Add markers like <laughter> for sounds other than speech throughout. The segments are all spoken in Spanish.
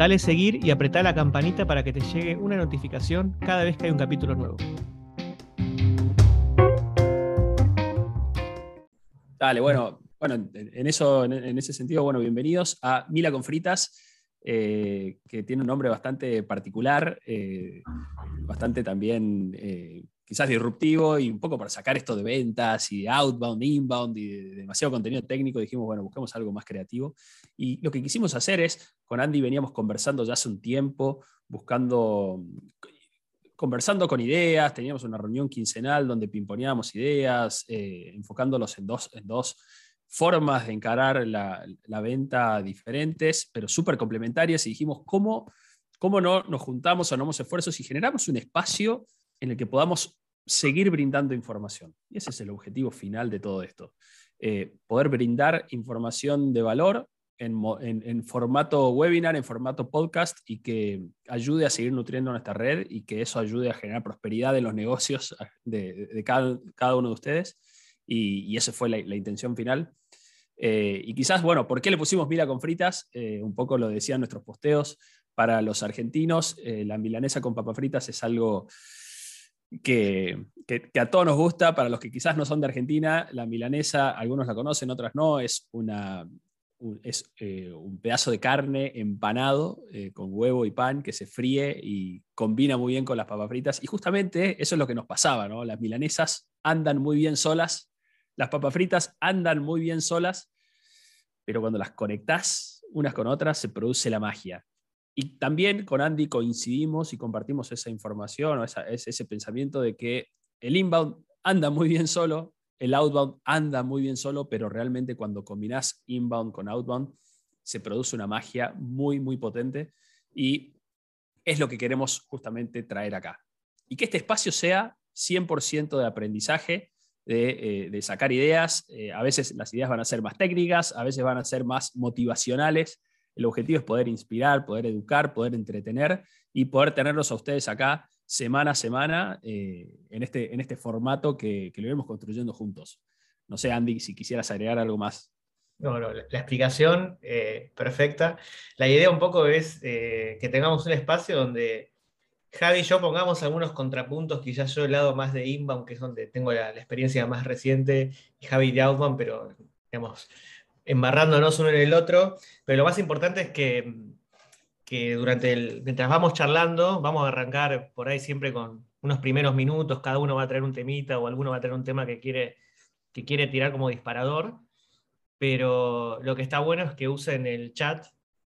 Dale seguir y apretá la campanita para que te llegue una notificación cada vez que hay un capítulo nuevo. Dale, bueno, bueno, en, eso, en, ese sentido, bueno, bienvenidos a Mila con Fritas, eh, que tiene un nombre bastante particular, eh, bastante también eh, quizás disruptivo y un poco para sacar esto de ventas y de outbound, inbound y de, demasiado contenido técnico, dijimos, bueno, buscamos algo más creativo. Y lo que quisimos hacer es, con Andy veníamos conversando ya hace un tiempo, buscando, conversando con ideas, teníamos una reunión quincenal donde pimponeábamos ideas, eh, enfocándolos en dos, en dos formas de encarar la, la venta diferentes, pero súper complementarias, y dijimos, ¿cómo, ¿cómo no nos juntamos, sonamos esfuerzos y generamos un espacio en el que podamos seguir brindando información. Y ese es el objetivo final de todo esto. Eh, poder brindar información de valor en, formato webinar, en formato podcast y que ayude a seguir nutriendo nuestra red y que eso ayude a generar prosperidad en los negocios de, cada, uno de ustedes. Y, esa fue la, intención final. Eh, y quizás, bueno, ¿por qué le pusimos mila con fritas? Eh, un poco lo decían nuestros posteos. Para los argentinos, la milanesa con papas fritas es algo que, a todos nos gusta, para los que quizás no son de Argentina, la milanesa, algunos la conocen, otras no, es, una, un, es eh, un pedazo de carne empanado eh, con huevo y pan que se fríe y combina muy bien con las papas fritas. Y justamente eso es lo que nos pasaba, ¿no? Las milanesas andan muy bien solas, las papas fritas andan muy bien solas, pero cuando las conectás unas con otras se produce la magia. Y también con Andy coincidimos y compartimos esa información o ese, pensamiento de que el inbound anda muy bien solo, el outbound anda muy bien solo, pero realmente cuando combinas inbound con outbound se produce una magia muy, muy potente y es lo que queremos justamente traer acá. Y que este espacio sea 100% de aprendizaje, de, eh, sacar ideas. Eh, a veces las ideas van a ser más técnicas, a veces van a ser más motivacionales, el objetivo es poder inspirar, poder educar, poder entretener y poder tenerlos a ustedes acá semana a semana eh, en, este, en este formato que, lo iremos construyendo juntos. No sé, Andy, si quisieras agregar algo más. No, no, la explicación eh, perfecta. La idea un poco es eh, que tengamos un espacio donde Javi y yo pongamos algunos contrapuntos, quizás yo el lado más de inbound, que es donde tengo la, experiencia más reciente, y Javi de outbound, pero digamos, embarrándonos uno en el otro, pero lo más importante es que, que durante el, mientras vamos charlando, vamos a arrancar por ahí siempre con unos primeros minutos, cada uno va a traer un temita o alguno va a traer un tema que quiere, que quiere tirar como disparador, pero lo que está bueno es que usen el chat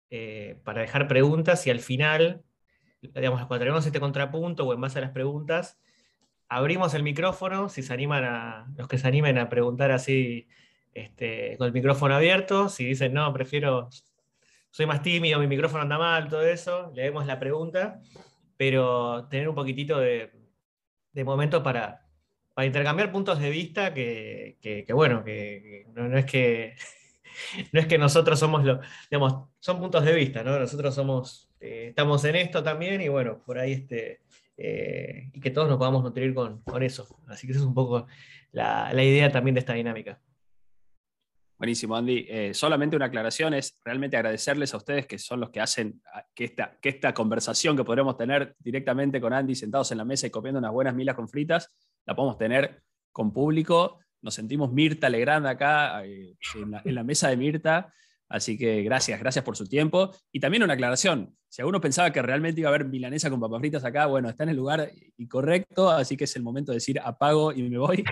eh, para dejar preguntas y al final, digamos, cuando tenemos este contrapunto o en base a las preguntas, abrimos el micrófono, si se animan a, los que se animen a preguntar así este, con el micrófono abierto. Si dicen, no, prefiero, soy más tímido, mi micrófono anda mal, todo eso, leemos la pregunta, pero tener un poquitito de, momento para, intercambiar puntos de vista que, bueno, que, no, es que... <laughs> No es que nosotros somos lo, digamos, son puntos de vista, ¿no? Nosotros somos, eh, estamos en esto también y bueno, por ahí este, eh, y que todos nos podamos nutrir con, eso. Así que esa es un poco la idea también de esta dinámica. Buenísimo, Andy. Eh, solamente una aclaración es realmente agradecerles a ustedes que son los que hacen que esta, que esta conversación que podremos tener directamente con Andy sentados en la mesa y comiendo unas buenas milas con fritas, la podemos tener con público. Nos sentimos Mirta Legrand acá eh, en la mesa de Mirta. Así que gracias, gracias por su tiempo. Y también una aclaración, si alguno pensaba que realmente iba a haber milanesa con papas fritas acá, bueno, está en el lugar incorrecto, así que es el momento de decir apago y me voy.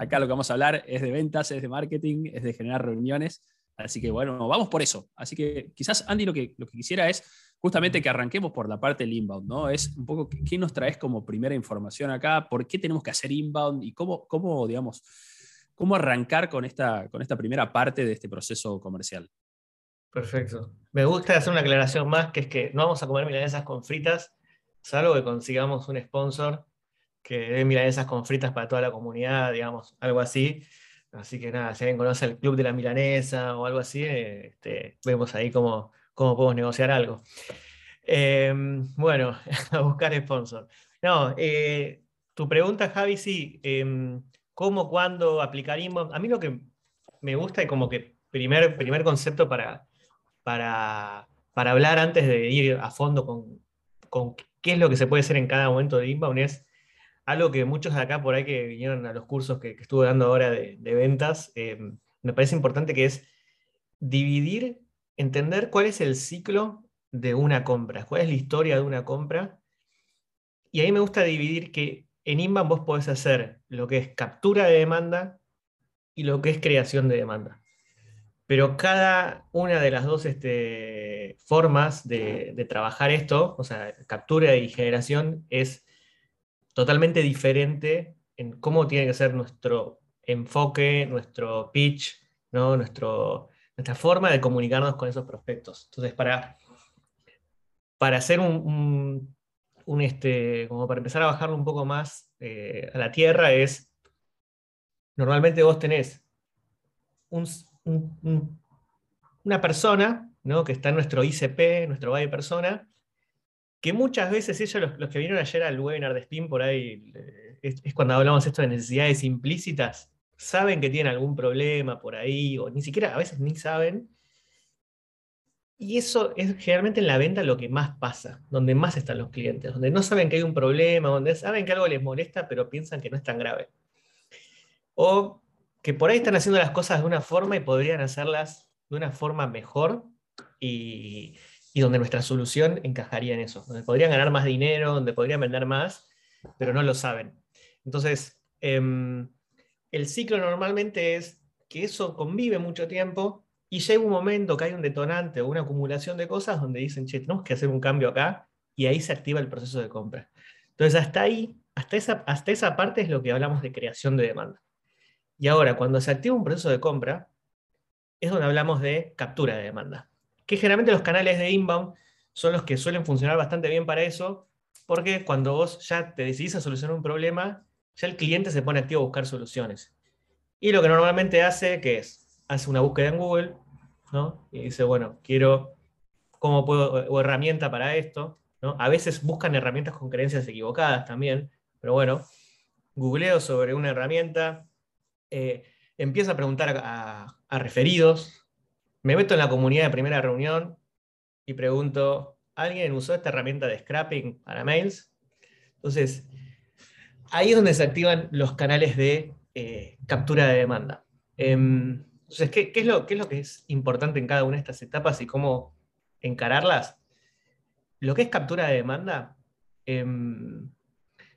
Acá lo que vamos a hablar es de ventas, es de marketing, es de generar reuniones. Así que bueno, vamos por eso. Así que quizás, Andy, lo que, lo que quisiera es justamente que arranquemos por la parte del inbound, ¿no? Es un poco qué nos traes como primera información acá, por qué tenemos que hacer inbound y cómo, cómo digamos, cómo arrancar con esta, con esta primera parte de este proceso comercial. Perfecto. Me gusta hacer una aclaración más, que es que no vamos a comer milanesas con fritas, salvo que consigamos un sponsor que dé milanesas con fritas para toda la comunidad, digamos, algo así. Así que nada, si alguien conoce el Club de la Milanesa o algo así, este, vemos ahí cómo, cómo podemos negociar algo. Em, bueno, <laughs> a buscar sponsor. No, eh, tu pregunta, Javi, sí, em, ¿cómo, cuándo aplicaríamos? A mí lo que me gusta y como que primer, primer concepto para, para, hablar antes de ir a fondo con, con qué es lo que se puede hacer en cada momento de inbound es algo que muchos de acá por ahí que vinieron a los cursos que, estuve dando ahora de, ventas, eh, me parece importante que es dividir, entender cuál es el ciclo de una compra, cuál es la historia de una compra. Y ahí me gusta dividir que en inbound vos podés hacer lo que es captura de demanda y lo que es creación de demanda. Pero cada una de las dos este, formas de, trabajar esto, o sea, captura y generación, es totalmente diferente en cómo tiene que ser nuestro enfoque, nuestro pitch, ¿no? nuestra forma de comunicarnos con esos prospectos. Entonces, para, para hacer un, un, este, como para empezar a bajarlo un poco más eh, a la tierra, es, normalmente vos tenés una persona ¿no? que está en nuestro ICP, nuestro buyer persona, que muchas veces ellos, los, que vinieron ayer al webinar de Steam, por ahí, eh, es, cuando hablamos esto de necesidades implícitas, saben que tienen algún problema por ahí, o ni siquiera, a veces ni saben. Y eso es generalmente en la venta lo que más pasa, donde más están los clientes, donde no saben que hay un problema, donde saben que algo les molesta, pero piensan que no es tan grave. O que por ahí están haciendo las cosas de una forma y podrían hacerlas de una forma mejor y, y donde nuestra solución encajaría en eso, donde podrían ganar más dinero, donde podrían vender más, pero no lo saben. Entonces, em, el ciclo normalmente es que eso convive mucho tiempo y llega un momento que hay un detonante o una acumulación de cosas donde dicen, che, tenemos que hacer un cambio acá y ahí se activa el proceso de compra. Entonces, hasta ahí, hasta esa, hasta esa parte es lo que hablamos de creación de demanda. Y ahora, cuando se activa un proceso de compra, es donde hablamos de captura de demanda que generalmente los canales de inbound son los que suelen funcionar bastante bien para eso, porque cuando vos ya te decidís a solucionar un problema, ya el cliente se pone activo a buscar soluciones. Y lo que normalmente hace, que es, hace una búsqueda en Google, ¿no? Y dice, bueno, quiero, ¿cómo puedo, o herramienta para esto? ¿no? A veces buscan herramientas con creencias equivocadas también, pero bueno, googleo sobre una herramienta, eh, empiezo a preguntar a referidos, me meto en la comunidad de primera reunión y pregunto, ¿alguien usó esta herramienta de scrapping para mails? Entonces, ahí es donde se activan los canales de eh, captura de demanda. Em, entonces, ¿qué, es lo, ¿qué, es lo, que es importante en cada una de estas etapas y cómo encararlas? Lo que es captura de demanda, em,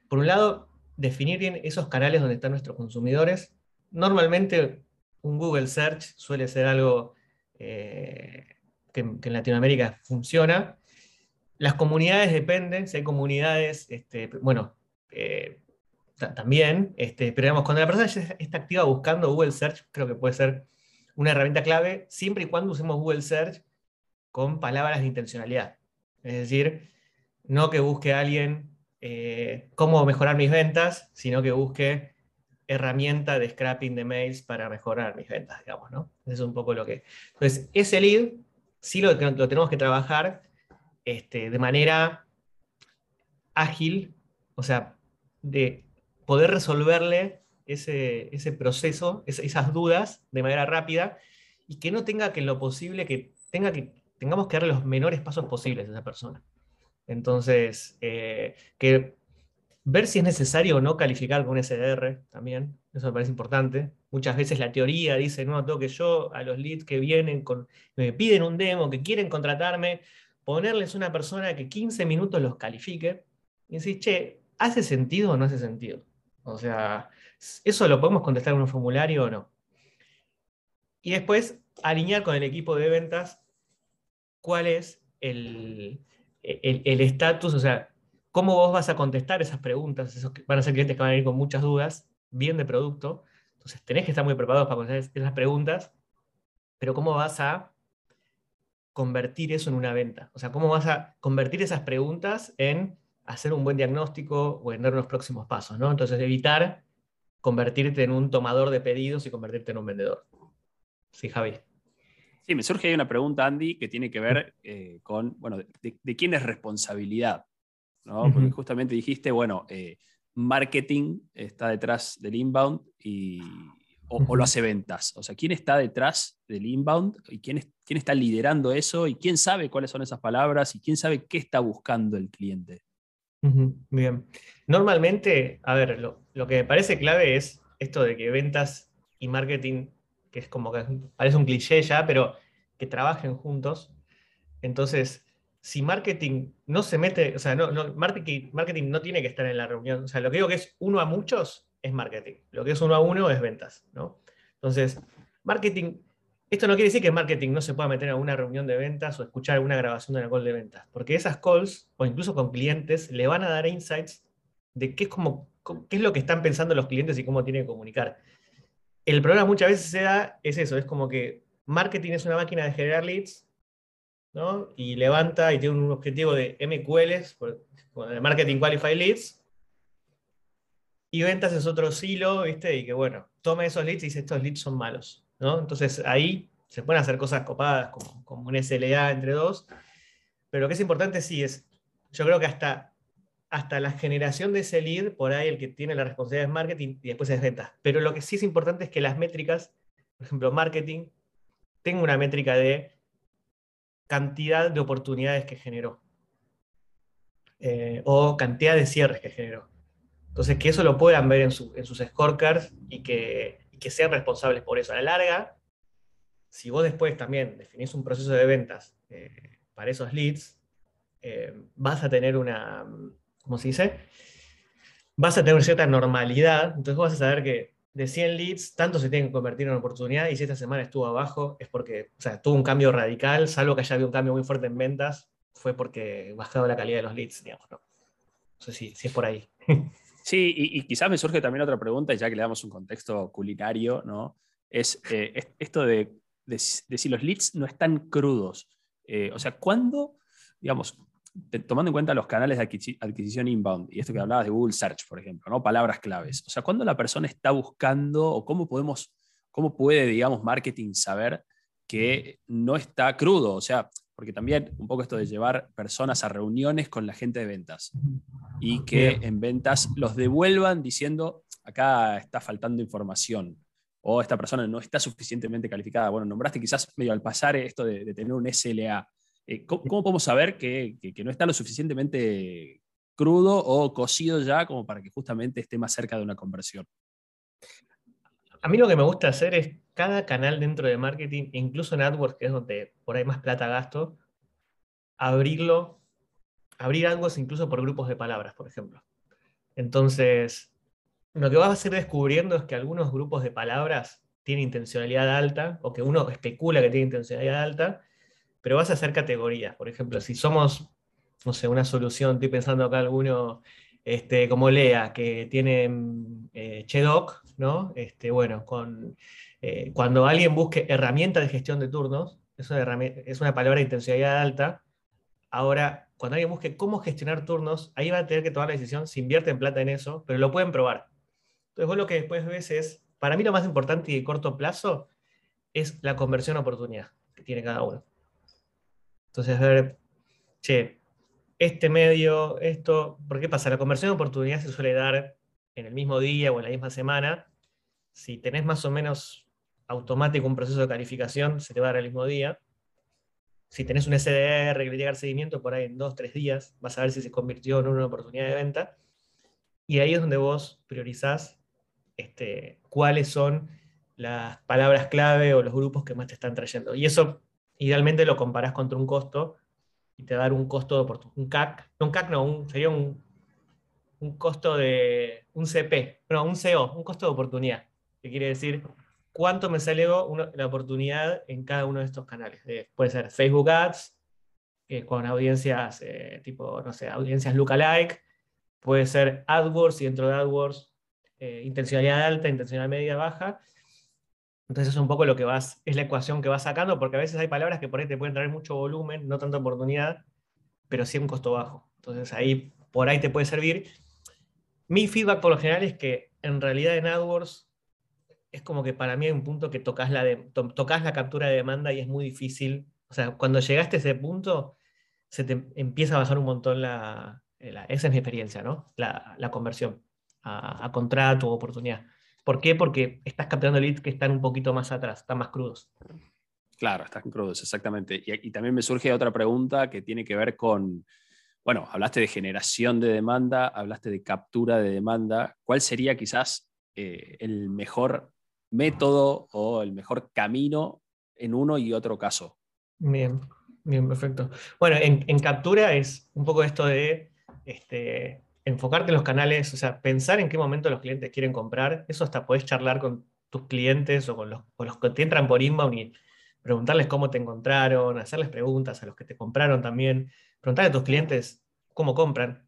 por un lado, definir bien esos canales donde están nuestros consumidores. Normalmente un Google Search suele ser algo eh, que, en Latinoamérica funciona. Las comunidades dependen, si hay comunidades, este, bueno, eh, también, este, pero cuando la persona está activa buscando Google Search, creo que puede ser una herramienta clave, siempre y cuando usemos Google Search con palabras de intencionalidad. Es decir, no que busque a alguien eh, cómo mejorar mis ventas, sino que busque herramienta de scrapping de mails para mejorar mis ventas, digamos, ¿no? Eso es un poco lo que... Entonces, ese lead sí lo, lo tenemos que trabajar este, de manera ágil, o sea, de poder resolverle ese, ese proceso, esas dudas de manera rápida y que no tenga que lo posible, que, tenga que tengamos que darle los menores pasos posibles a esa persona. Entonces, eh, que Ver si es necesario o no calificar con SDR también, eso me parece importante. Muchas veces la teoría dice, no, tengo que yo a los leads que vienen, me piden un demo, que quieren contratarme, ponerles una persona que 15 minutos los califique y decir, che, ¿hace sentido o no hace sentido? O sea, ¿eso lo podemos contestar en un formulario o no? Y después, alinear con el equipo de ventas cuál es el estatus, o sea, ¿Cómo vos vas a contestar esas preguntas? Esos van a ser clientes que van a ir con muchas dudas, bien de producto. Entonces tenés que estar muy preparados para contestar esas preguntas, pero ¿cómo vas a convertir eso en una venta? O sea, ¿cómo vas a convertir esas preguntas en hacer un buen diagnóstico o en dar los próximos pasos, ¿no? Entonces, evitar convertirte en un tomador de pedidos y convertirte en un vendedor. Sí, Javi. Sí, me surge ahí una pregunta, Andy, que tiene que ver eh, con, bueno, de, quién es responsabilidad, ¿no? Porque justamente dijiste, bueno, eh, marketing está detrás del inbound y, o, lo hace ventas. O sea, ¿quién está detrás del inbound y quién, quién está liderando eso y quién sabe cuáles son esas palabras y quién sabe qué está buscando el cliente? Bien. Normalmente, a ver, lo, que me parece clave es esto de que ventas y marketing, que es como que parece un cliché ya, pero que trabajen juntos. Entonces, si marketing no se mete, o sea, marketing, marketing no tiene que estar en la reunión. O sea, lo que digo que es uno a muchos es marketing. Lo que es uno a uno es ventas, ¿no? Entonces, marketing, esto no quiere decir que marketing no se pueda meter a una reunión de ventas o escuchar una grabación de una call de ventas, porque esas calls, o incluso con clientes, le van a dar insights de qué es, como, qué es lo que están pensando los clientes y cómo tienen que comunicar. El problema muchas veces se da, es eso, es como que marketing es una máquina de generar leads, Y levanta y tiene un objetivo de MQLs, el Marketing Qualified Leads, y ventas es otro silo, ¿viste? Y que bueno, toma esos leads y dice, estos leads son malos, ¿no? Entonces ahí se pueden hacer cosas copadas como, como un SLA entre dos, pero lo que es importante sí es, yo creo que hasta, hasta la generación de ese lead, por ahí el que tiene la responsabilidad es marketing y después es ventas. Pero lo que sí es importante es que las métricas, por ejemplo, marketing, tenga una métrica de cantidad de oportunidades que generó. Eh, o cantidad de cierres que generó. Entonces, que eso lo puedan ver en, sus scorecards y que, sean responsables por eso. A la larga, si vos después también definís un proceso de ventas eh, para esos leads, eh, vas a tener una, ¿cómo se dice? Vas a tener cierta normalidad, entonces vas a saber que de 100 leads, tanto se tienen que convertir en oportunidad y si esta semana estuvo abajo es porque, o sea, tuvo un cambio radical, salvo que haya habido un cambio muy fuerte en ventas, fue porque bajado la calidad de los leads, digamos, ¿no? No sé si, es por ahí. <laughs> Sí, y, quizás me surge también otra pregunta, ya que le damos un contexto culinario, ¿no? Es, eh, esto de, si los leads no están crudos. Eh, o sea, ¿cuándo, digamos, tomando en cuenta los canales de adquisición inbound y esto que hablabas de Google Search, por ejemplo, ¿no? Palabras claves. O sea, ¿cuándo la persona está buscando o cómo podemos, cómo puede, digamos, marketing saber que no está crudo? O sea, porque también un poco esto de llevar personas a reuniones con la gente de ventas y que en ventas los devuelvan diciendo, acá está faltando información o esta persona no está suficientemente calificada. Bueno, nombraste quizás medio al pasar esto de, tener un SLA. Eh, ¿cómo, podemos saber que, no está lo suficientemente crudo o cocido ya como para que justamente esté más cerca de una conversión? A mí lo que me gusta hacer es cada canal dentro de marketing, incluso en AdWords, que es donde por ahí más plata gasto, abrirlo, abrir AdWords incluso por grupos de palabras, por ejemplo. Entonces, lo que vas a ir descubriendo es que algunos grupos de palabras tienen intencionalidad alta, o que uno especula que tiene intencionalidad alta, pero vas a hacer categorías. Por ejemplo, si somos, no sé, una solución, estoy pensando acá alguno este, como Lea, que tiene eh, Chedoc, ¿no? Este, bueno, con, eh, cuando alguien busque herramienta de gestión de turnos, es una, palabra de intensidad alta. Ahora, cuando alguien busque cómo gestionar turnos, ahí va a tener que tomar la decisión si invierte en plata en eso, pero lo pueden probar. Entonces, vos lo que después ves es, para mí lo más importante y de corto plazo es la conversión oportunidad que tiene cada uno. Entonces, ver, che, este medio, esto, ¿por qué pasa? La conversión de oportunidad se suele dar en el mismo día o en la misma semana. Si tenés más o menos automático un proceso de calificación, se te va a dar el mismo día. Si tenés un SDR que le llega seguimiento, por ahí en dos, tres días, vas a ver si se convirtió en una oportunidad de venta. Y ahí es donde vos priorizás este, cuáles son las palabras clave o los grupos que más te están trayendo. Y eso idealmente lo comparás contra un costo y te va dar un costo de oportunidad. Un CAC, no un CAC, no, sería un, un costo de un CP, no, un CO, un costo de oportunidad, que quiere decir cuánto me sale la oportunidad en cada uno de estos canales. puede ser Facebook Ads, con audiencias eh, tipo, no sé, audiencias lookalike, puede ser AdWords y dentro de AdWords eh, intencionalidad alta, intencionalidad media, baja, entonces es un poco lo que vas, es la ecuación que vas sacando, porque a veces hay palabras que por ahí te pueden traer mucho volumen, no tanta oportunidad, pero sí un costo bajo. Entonces ahí por ahí te puede servir. Mi feedback por lo general es que en realidad en AdWords es como que para mí hay un punto que tocas la, de, tocas la captura de demanda y es muy difícil. O sea, cuando llegaste a ese punto, se te empieza a bajar un montón la, esa es mi experiencia, ¿no? La, conversión a, a, contrato o oportunidad. ¿Por qué? Porque estás capturando leads que están un poquito más atrás, están más crudos. Claro, están crudos, exactamente. Y, también me surge otra pregunta que tiene que ver con, bueno, hablaste de generación de demanda, hablaste de captura de demanda. ¿Cuál sería quizás eh, el mejor método o el mejor camino en uno y otro caso? Bien, bien, perfecto. Bueno, en, en captura es un poco esto de este, enfocarte en los canales, o sea, pensar en qué momento los clientes quieren comprar. Eso hasta puedes charlar con tus clientes o con los, los que te entran por inbound y preguntarles cómo te encontraron, hacerles preguntas a los que te compraron también, preguntarle a tus clientes cómo compran,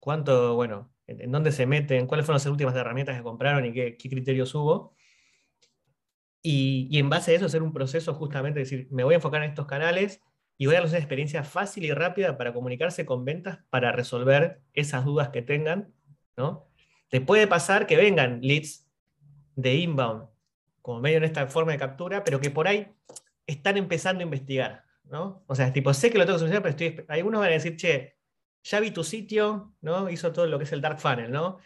cuánto, bueno, en, dónde se meten, cuáles fueron las últimas herramientas que compraron y qué, criterios hubo. Y, y, en base a eso hacer un proceso justamente, decir, me voy a enfocar en estos canales y voy a una experiencia fácil y rápida para comunicarse con ventas, para resolver esas dudas que tengan, ¿no? Te puede pasar que vengan leads de inbound, como medio en esta forma de captura, pero que por ahí están empezando a investigar, ¿no? O sea, tipo, sé que lo tengo que solucionar, pero estoy, algunos van a decir, che, ya vi tu sitio, ¿no? Hizo todo lo que es el dark funnel, ¿no?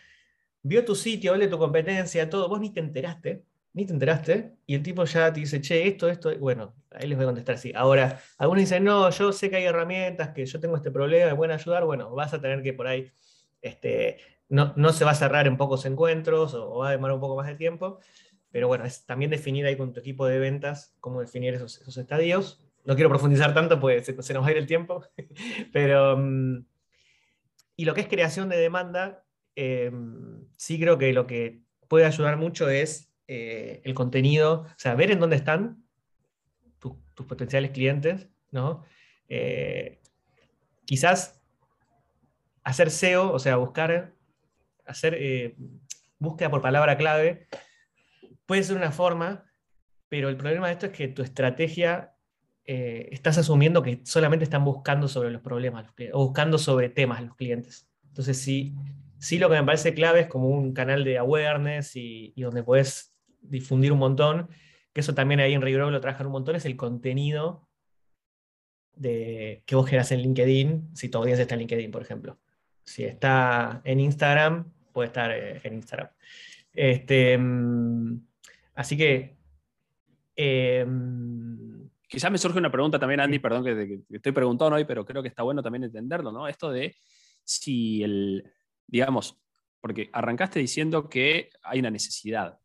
Vio tu sitio, de tu competencia, todo, vos ni te enteraste, ni te enteraste, y el tipo ya te dice, che, esto, esto, bueno, ahí les voy a contestar así. Ahora, algunos dicen, no, yo sé que hay herramientas, que yo tengo este problema, me pueden ayudar, bueno, vas a tener que por ahí, este, no, no se va a cerrar en pocos encuentros o, va a demorar un poco más de tiempo, pero bueno, es también definir ahí con tu equipo de ventas cómo definir esos, esos estadios. No quiero profundizar tanto, pues se, nos va a ir el tiempo, <laughs> pero... Mm, y lo que es creación de demanda, em, sí creo que lo que puede ayudar mucho es eh, el contenido, o sea, ver en dónde están tus, potenciales clientes, ¿no? Eh, quizás hacer SEO, o sea, buscar, hacer eh, búsqueda por palabra clave, puede ser una forma, pero el problema de esto es que tu estrategia estás asumiendo que solamente están buscando sobre los problemas o buscando sobre temas los clientes. Entonces, sí, sí lo que me parece clave es como un canal de awareness y, y donde puedes difundir un montón, que eso también ahí en Rigor lo trabajan un montón, es el contenido de, que vos generas en LinkedIn, si tu audiencia está en LinkedIn, por ejemplo. Si está en Instagram, puede estar eh, en Instagram. Este, mm, así que... Em, Quizás me surge una pregunta también, Andy, perdón que, estoy preguntando hoy, pero creo que está bueno también entenderlo, ¿no? Esto de si el, digamos, porque arrancaste diciendo que hay una necesidad.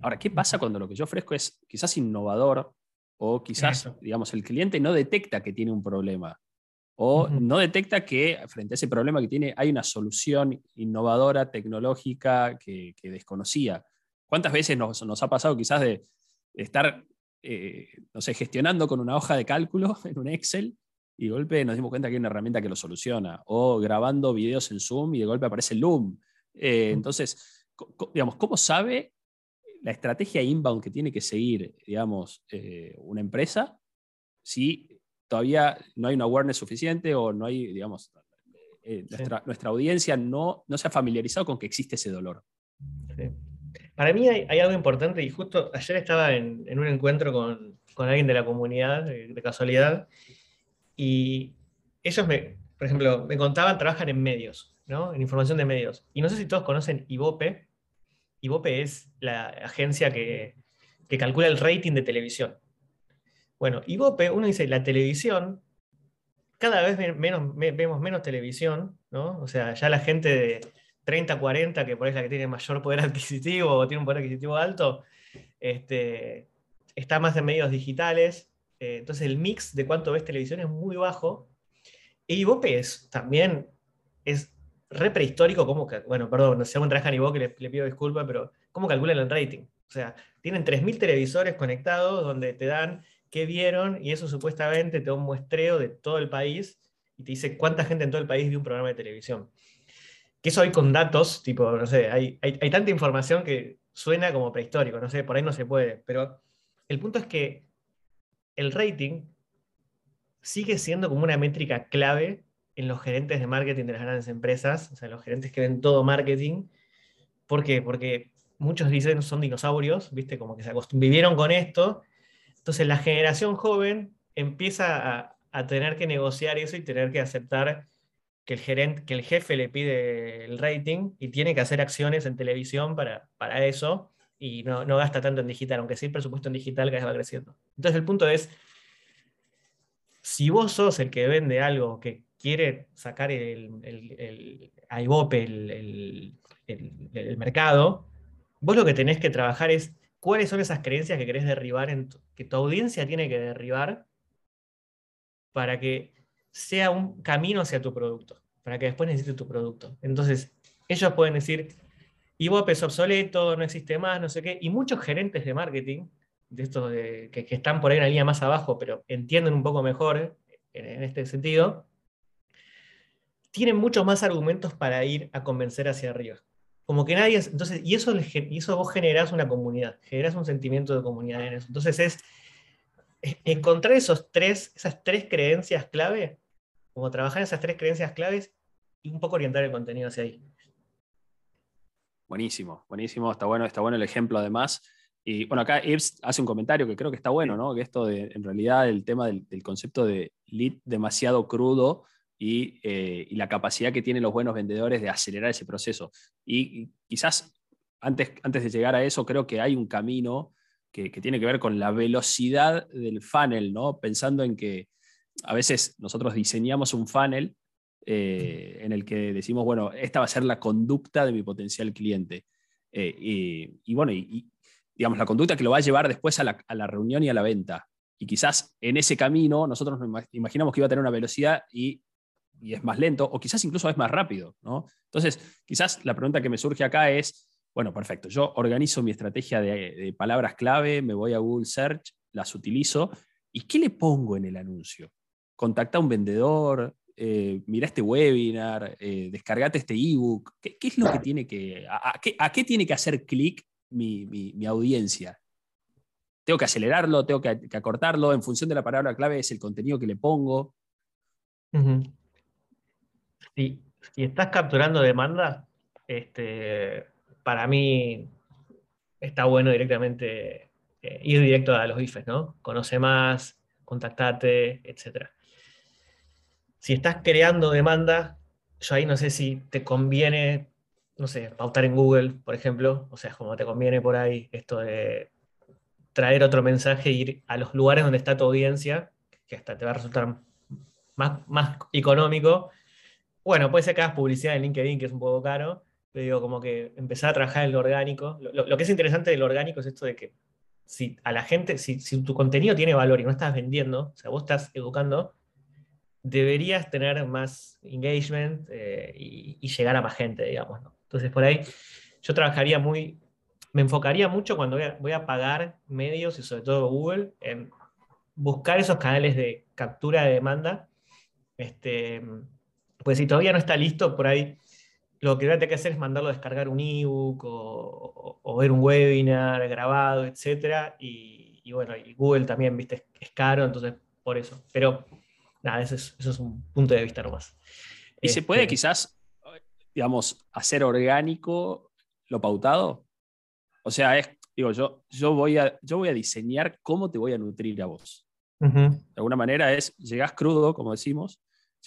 Ahora, ¿qué pasa cuando lo que yo ofrezco es quizás innovador o quizás, digamos, el cliente no detecta que tiene un problema o no detecta que frente a ese problema que tiene hay una solución innovadora, tecnológica que, desconocía? ¿Cuántas veces nos, ha pasado quizás de estar, eh, no sé, gestionando con una hoja de cálculo <laughs> en un Excel y de golpe nos dimos cuenta que hay una herramienta que lo soluciona? O grabando videos en Zoom y de golpe aparece Loom. Eh, entonces, digamos, ¿cómo sabe la estrategia inbound que tiene que seguir, digamos, eh, una empresa, si todavía no hay una awareness suficiente o no hay, digamos, eh, nuestra, audiencia no, no se ha familiarizado con que existe ese dolor. Para mí hay, algo importante y justo ayer estaba en, un encuentro con, alguien de la comunidad, de, casualidad, y ellos me, por ejemplo, me contaban, trabajan en medios, ¿no? En información de medios. Y no sé si todos conocen Ibope, Ibope es la agencia que, calcula el rating de televisión. Bueno, Ibope, uno dice, la televisión, cada vez menos, vemos menos televisión, ¿no? O sea, ya la gente de 30, 40, que por ahí es la que tiene mayor poder <laughs> adquisitivo o tiene un poder adquisitivo alto, este, está más en medios digitales. Eh, entonces el mix de cuánto ves televisión es muy bajo. Y Ibope es también es re prehistórico, como que, bueno, perdón, no sé cómo trabajan y vos que le, pido disculpas, pero ¿cómo calculan el rating? O sea, tienen 3.000 televisores conectados donde te dan qué vieron y eso supuestamente te da un muestreo de todo el país y te dice cuánta gente en todo el país vio un programa de televisión. Que eso hay con datos, tipo, no sé, hay, hay, hay tanta información que suena como prehistórico, no sé, por ahí no se puede, pero el punto es que el rating sigue siendo como una métrica clave en los gerentes de marketing de las grandes empresas, o sea, los gerentes que ven todo marketing. ¿Por qué? Porque muchos dicen son dinosaurios, ¿viste? Como que se vivieron con esto. Entonces la generación joven empieza a, a tener que negociar eso y tener que aceptar que el, gerente, que el jefe le pide el rating y tiene que hacer acciones en televisión para, para eso y no, no, gasta tanto en digital, aunque sí el presupuesto en digital cada vez va creciendo. Entonces el punto es, si vos sos el que vende algo que quiere sacar el, el, el a Ibope el, el, mercado, vos lo que tenés que trabajar es cuáles son esas creencias que querés derribar, en que tu audiencia tiene que derribar para que sea un camino hacia tu producto, para que después necesite tu producto. Entonces, ellos pueden decir, Ibope es obsoleto, no existe más, no sé qué, y muchos gerentes de marketing, de estos que, están por ahí en la línea más abajo, pero entienden un poco mejor en, este sentido, tienen muchos más argumentos para ir a convencer hacia arriba. Como que nadie, entonces, y eso, y eso vos generás una comunidad, generás un sentimiento de comunidad en eso. Entonces es encontrar esos tres, esas tres creencias clave, como trabajar en esas tres creencias claves y un poco orientar el contenido hacia ahí. Buenísimo, buenísimo, está bueno, está bueno el ejemplo además. Y bueno, acá Ibs hace un comentario que creo que está bueno, ¿no? Que esto de, en realidad, el tema del, concepto de lead demasiado crudo eh, y, la capacidad que tienen los buenos vendedores de acelerar ese proceso. Y, quizás antes, antes de llegar a eso, creo que hay un camino que, tiene que ver con la velocidad del funnel, ¿no? Pensando en que a veces nosotros diseñamos un funnel eh, en el que decimos, bueno, esta va a ser la conducta de mi potencial cliente. Eh, y, bueno, y, digamos, la conducta que lo va a llevar después a la, reunión y a la venta. Y quizás en ese camino nosotros nos imaginamos que iba a tener una velocidad y, y es más lento, o quizás incluso es más rápido. ¿no? Entonces, quizás la pregunta que me surge acá es, bueno, perfecto. Yo organizo mi estrategia de, palabras clave, me voy a Google Search, las utilizo. ¿Y qué le pongo en el anuncio? Contacta a un vendedor, eh, mira este webinar, eh, descargate este ebook. ¿Qué, ¿Qué, es lo que tiene que, a, qué, tiene que hacer clic mi, audiencia? ¿Tengo que acelerarlo? ¿Tengo que, acortarlo? En función de la palabra clave es el contenido que le pongo. Si, estás capturando demanda, este, para mí está bueno directamente eh, ir directo a los bifes, ¿no? Conoce más, contactate, etc. Si estás creando demanda, yo ahí no sé si te conviene, no sé, pautar en Google, por ejemplo, o sea, como te conviene por ahí esto de traer otro mensaje ir a los lugares donde está tu audiencia, que hasta te va a resultar más, más económico. Bueno, puede ser que hagas publicidad en LinkedIn, que es un poco caro, digo, como que empezar a trabajar en lo orgánico. Lo, que es interesante del orgánico es esto de que si a la gente, si, tu contenido tiene valor y no estás vendiendo, o sea, vos estás educando, deberías tener más engagement eh, y, llegar a más gente, digamos. Entonces, por ahí yo trabajaría muy, me enfocaría mucho cuando voy a, pagar medios y sobre todo Google en buscar esos canales de captura de demanda. Este, pues si todavía no está listo, por ahí lo que voy a tener que hacer es mandarlo a descargar un ebook o, o, ver un webinar grabado, etc. Y, bueno, y Google también, viste, es caro, entonces por eso. Pero nada, eso es, eso es un punto de vista nomás. ¿Y se puede este, quizás, digamos, hacer orgánico lo pautado? O sea, es, digo, yo, yo, voy a, yo voy a diseñar cómo te voy a nutrir a vos. De alguna manera es, llegás crudo, como decimos,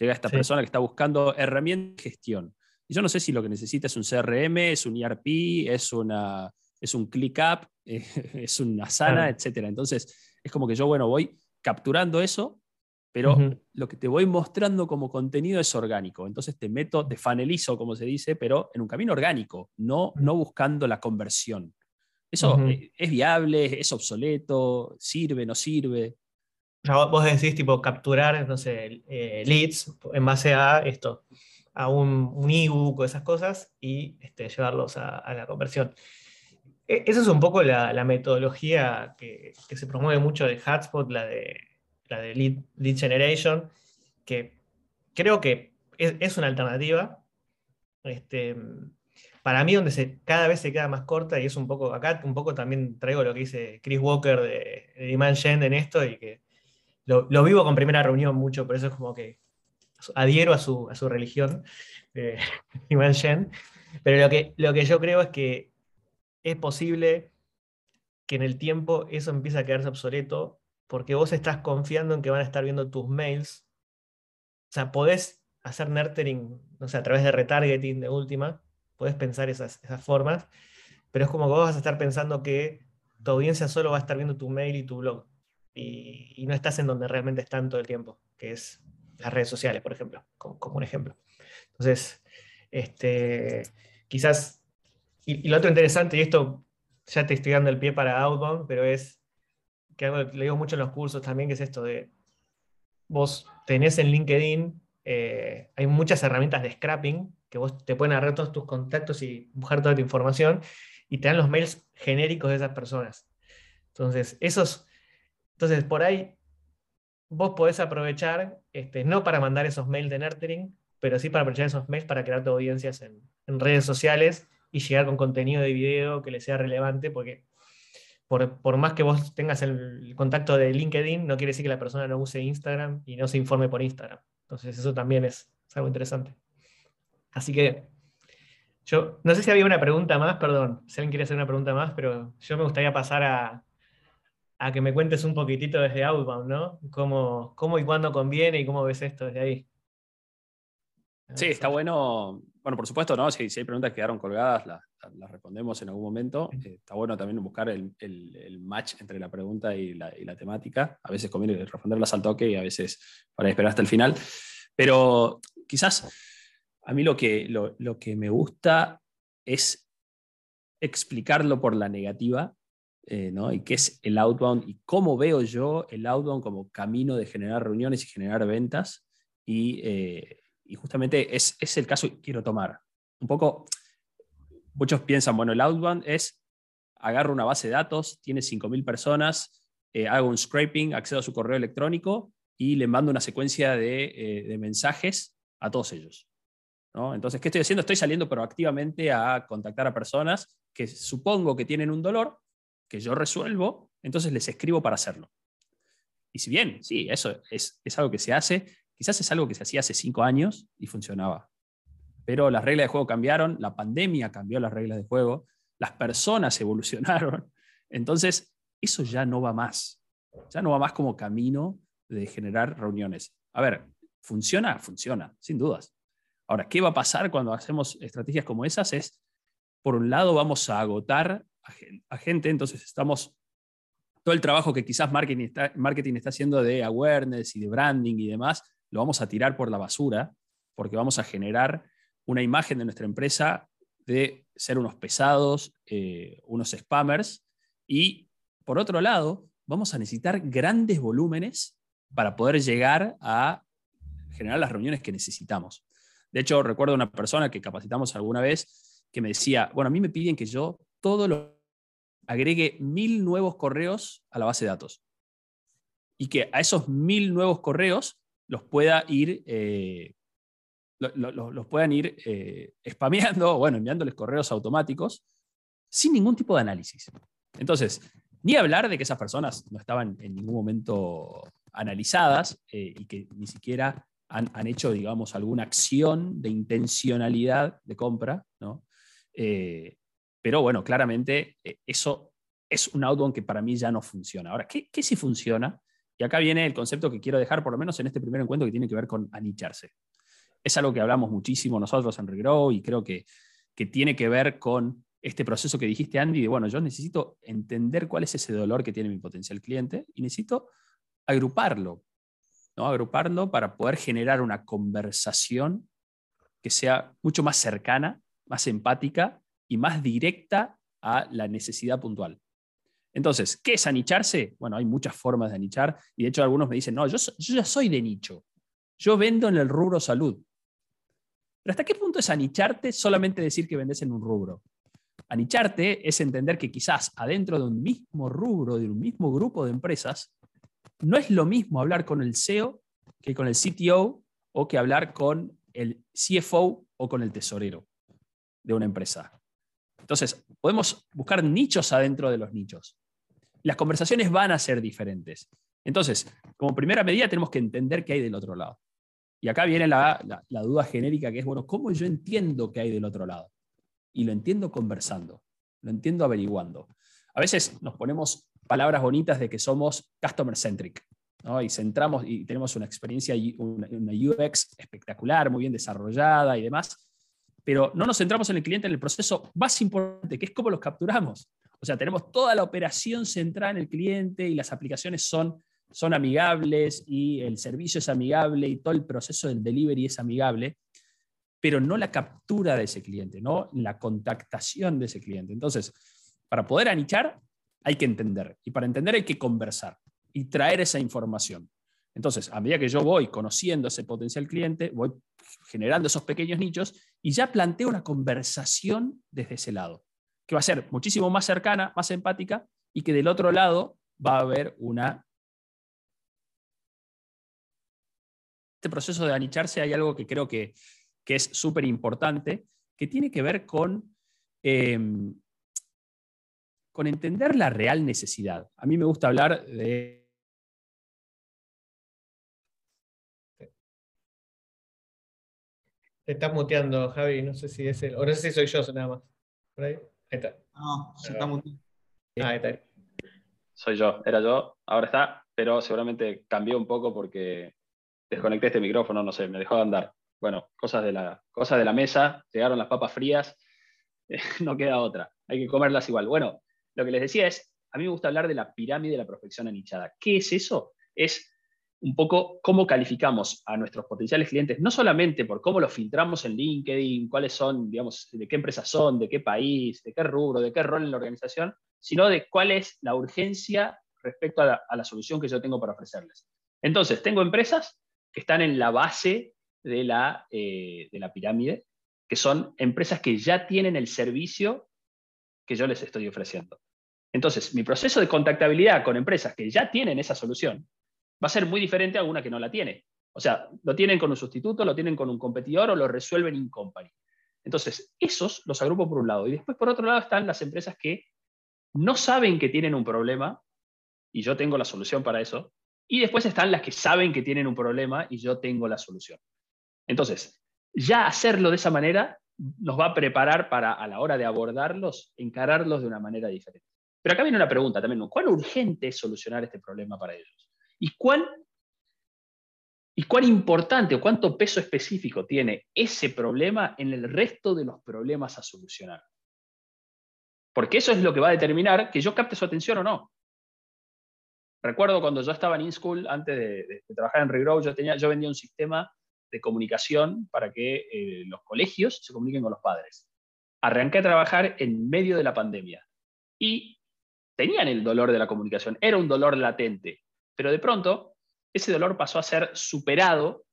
llega esta persona que está buscando herramientas de gestión y yo no sé si lo que necesita es un CRM, es un ERP, es, una, es un ClickUp, <laughs> es una Sana, etc. Entonces, es como que yo, bueno, voy capturando eso, pero lo que te voy mostrando como contenido es orgánico. Entonces te meto, te fanelizo, como se dice, pero en un camino orgánico, no, no buscando la conversión. ¿Eso e, es viable? ¿Es obsoleto? ¿Sirve? ¿No sirve? Vos decís, tipo, capturar, no sé, eh, leads en base a esto a un, un ebook o esas cosas y este, llevarlos a, la conversión. E, esa es un poco la, metodología que, se promueve mucho de Hotspot, la de, la de lead, Generation, que creo que es, una alternativa. Este, para mí, donde se, cada vez se queda más corta, y es un poco, acá un poco también traigo lo que dice Chris Walker de, de Demand Gen en esto, y que lo, vivo con primera reunión mucho, por eso es como que adhiero a su, a su religión, eh, <laughs> Shen, pero lo que, lo que yo creo es que es posible que en el tiempo eso empiece a quedarse obsoleto porque vos estás confiando en que van a estar viendo tus mails. O sea, podés hacer nurturing, no sé, a través de retargeting de última, podés pensar esas, esas formas, pero es como que vos vas a estar pensando que tu audiencia solo va a estar viendo tu mail y tu blog. Y, no estás en donde realmente están todo el tiempo, que es las redes sociales, por ejemplo, como, un ejemplo. Entonces, este, quizás, y, lo otro interesante, y esto ya te estoy dando el pie para Outbound, pero es que algo le digo mucho en los cursos también, que es esto de, vos tenés en LinkedIn, eh, hay muchas herramientas de scrapping, que vos te pueden agarrar todos tus contactos y buscar toda tu información, y te dan los mails genéricos de esas personas. Entonces, esos, entonces por ahí vos podés aprovechar, este, no para mandar esos mails de nurturing, pero sí para aprovechar esos mails para crear tu audiencias en, redes sociales y llegar con contenido de video que le sea relevante, porque por, más que vos tengas el contacto de LinkedIn, no quiere decir que la persona no use Instagram y no se informe por Instagram. Entonces eso también es algo interesante. Así que yo no sé si había una pregunta más, perdón, si alguien quiere hacer una pregunta más, pero yo me gustaría pasar a, que me cuentes un poquitito desde Outbound, ¿no? ¿Cómo, ¿Cómo, y cuándo conviene y cómo ves esto desde ahí? Sí, está bueno. Bueno, por supuesto, ¿no? Si, hay preguntas que quedaron colgadas, las, respondemos en algún momento. Eh, está bueno también buscar el, match entre la pregunta y la, y la, temática. A veces conviene responderlas al toque y a veces para esperar hasta el final. Pero quizás a mí lo que, lo, que me gusta es explicarlo por la negativa, eh, ¿no? Y qué es el outbound y cómo veo yo el outbound como camino de generar reuniones y generar ventas. Y, eh, justamente es, es, el caso que quiero tomar. Un poco, muchos piensan, bueno, el outbound es, agarro una base de datos, tiene 5.000 personas, eh, hago un scraping, accedo a su correo electrónico y le mando una secuencia de, de mensajes a todos ellos. Entonces, ¿qué estoy haciendo? Estoy saliendo proactivamente a contactar a personas que supongo que tienen un dolor, que yo resuelvo, entonces les escribo para hacerlo. Y si bien, sí, eso es, algo que se hace, quizás es algo que se hacía hace cinco años y funcionaba. Pero las reglas de juego cambiaron, la pandemia cambió las reglas de juego, las personas <laughs> evolucionaron. Entonces, eso ya no va más. Ya no va más como camino de generar reuniones. A ver, ¿funciona? Funciona, sin dudas. Ahora, ¿qué va a pasar cuando hacemos estrategias como esas? Es, por un lado, vamos a agotar a gente, entonces estamos, todo el trabajo que quizás marketing está, marketing está haciendo de awareness y de branding y demás, lo vamos a tirar por la basura, porque vamos a generar una imagen de nuestra empresa de ser unos pesados, eh, unos spammers, y por otro lado, vamos a necesitar grandes volúmenes para poder llegar a generar las reuniones que necesitamos. De hecho, recuerdo una persona que capacitamos alguna vez que me decía, bueno, a mí me piden que yo todo lo agregue mil nuevos correos a la base de datos y que a esos mil nuevos correos los pueda ir, eh, los puedan ir eh, spameando, <laughs> bueno, enviándoles correos automáticos sin ningún tipo de análisis. Entonces, ni hablar de que esas personas no estaban en ningún momento analizadas eh, y que ni siquiera han, hecho, digamos, alguna acción de intencionalidad de compra, ¿no? Eh, pero bueno, claramente eh, eso es un outbound que para mí ya no funciona. Ahora, ¿qué, ¿qué sí funciona? Y acá viene el concepto que quiero dejar, por lo menos en este primer encuentro, que tiene que ver con anicharse. Es algo que hablamos muchísimo nosotros en Regrow y creo que, que tiene que ver con este proceso que dijiste, Andy, de, bueno, yo necesito entender cuál es ese dolor que tiene mi potencial cliente y necesito agruparlo. ¿no? agruparlo para poder generar una conversación que sea mucho más cercana, más empática y más directa a la necesidad puntual. Entonces, ¿qué es anicharse? Bueno, hay muchas formas de anichar y de hecho algunos me dicen, no, yo, yo ya soy de nicho, yo vendo en el rubro salud. Pero ¿hasta qué punto es anicharte solamente decir que vendes en un rubro? Anicharte es entender que quizás adentro de un mismo rubro, de un mismo grupo de empresas, no es lo mismo hablar con el CEO que con el CTO o que hablar con el CFO o con el tesorero de una empresa. Entonces, podemos buscar nichos adentro de los nichos. Las conversaciones van a ser diferentes. Entonces, como primera medida tenemos que entender qué hay del otro lado. Y acá viene la, duda genérica que es, bueno, ¿cómo yo entiendo que hay del otro lado? Y lo entiendo conversando, lo entiendo averiguando. A veces nos ponemos palabras bonitas de que somos customer centric, y centramos y tenemos una experiencia, una UX espectacular, muy bien desarrollada y demás, pero no nos centramos en el cliente en el proceso más importante, que es cómo los capturamos. O sea, tenemos toda la operación centrada en el cliente y las aplicaciones son, son amigables y el servicio es amigable y todo el proceso del delivery es amigable, pero no la captura de ese cliente, no la contactación de ese cliente. Entonces, para poder anichar, hay que entender. Y para entender hay que conversar y traer esa información. Entonces, a medida que yo voy conociendo ese potencial cliente, voy generando esos pequeños nichos y ya planteo una conversación desde ese lado, que va a ser muchísimo más cercana, más empática y que del otro lado va a haber una... Este proceso de anicharse hay algo que creo que, es súper importante, que tiene que ver con, em, con entender la real necesidad. A mí me gusta hablar de Te estás muteando, Javi. No sé si es él. O no sé si soy yo nada más. ahí. está. No, se está muteando. Ah, ahí está. Soy yo, era yo, ahora está, pero seguramente cambió un poco porque desconecté este micrófono, no sé, me dejó de andar. Bueno, cosas de la, cosas de la mesa, llegaron las papas frías, <laughs> no queda otra, hay que comerlas igual. Bueno, lo que les decía es, a mí me gusta hablar de la pirámide de la prospección anichada. ¿Qué es eso? Es un poco cómo calificamos a nuestros potenciales clientes, no solamente por cómo los filtramos en LinkedIn, cuáles son, digamos, de qué empresas son, de qué país, de qué rubro, de qué rol en la organización, sino de cuál es la urgencia respecto a la, solución que yo tengo para ofrecerles. Entonces, tengo empresas que están en la base de la, eh, de la pirámide, que son empresas que ya tienen el servicio que yo les estoy ofreciendo. Entonces, mi proceso de contactabilidad con empresas que ya tienen esa solución va a ser muy diferente a una que no la tiene. O sea, lo tienen con un sustituto, lo tienen con un competidor o lo resuelven in company. Entonces, esos los agrupo por un lado. Y después, por otro lado, están las empresas que no saben que tienen un problema y yo tengo la solución para eso. Y después están las que saben que tienen un problema y yo tengo la solución. Entonces, ya hacerlo de esa manera nos va a preparar para, a la hora de abordarlos, encararlos de una manera diferente. Pero acá viene una pregunta también, ¿cuán urgente es solucionar este problema para ellos? ¿Y cuán, ¿Y cuán importante o cuánto peso específico tiene ese problema en el resto de los problemas a solucionar? Porque eso es lo que va a determinar que yo capte su atención o no. Recuerdo cuando yo estaba en InSchool, antes de, trabajar en Regrow, yo, tenía, yo vendía un sistema de comunicación para que eh, los colegios se comuniquen con los padres. Arranqué a trabajar en medio de la pandemia y tenían el dolor de la comunicación, era un dolor latente. Pero de pronto, ese dolor pasó a ser superado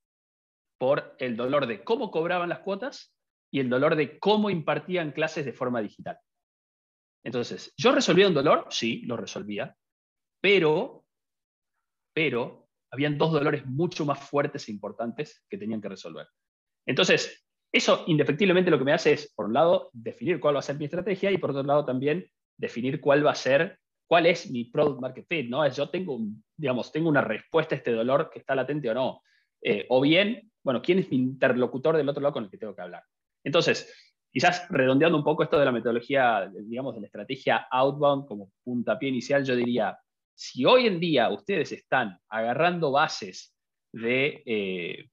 por el dolor de cómo cobraban las cuotas y el dolor de cómo impartían clases de forma digital. Entonces, ¿yo resolvía un dolor? Sí, lo resolvía, pero, pero habían dos dolores mucho más fuertes e importantes que tenían que resolver. Entonces, eso indefectiblemente lo que me hace es, por un lado, definir cuál va a ser mi estrategia y por otro lado también definir cuál va a ser cuál es mi product market fit, ¿no? Es yo tengo, digamos, tengo una respuesta a este dolor que está latente o no. Eh, o bien, bueno, ¿quién es mi interlocutor del otro lado con el que tengo que hablar? Entonces, quizás redondeando un poco esto de la metodología, digamos, de la estrategia outbound como puntapié inicial, yo diría, si hoy en día ustedes están agarrando bases de, eh,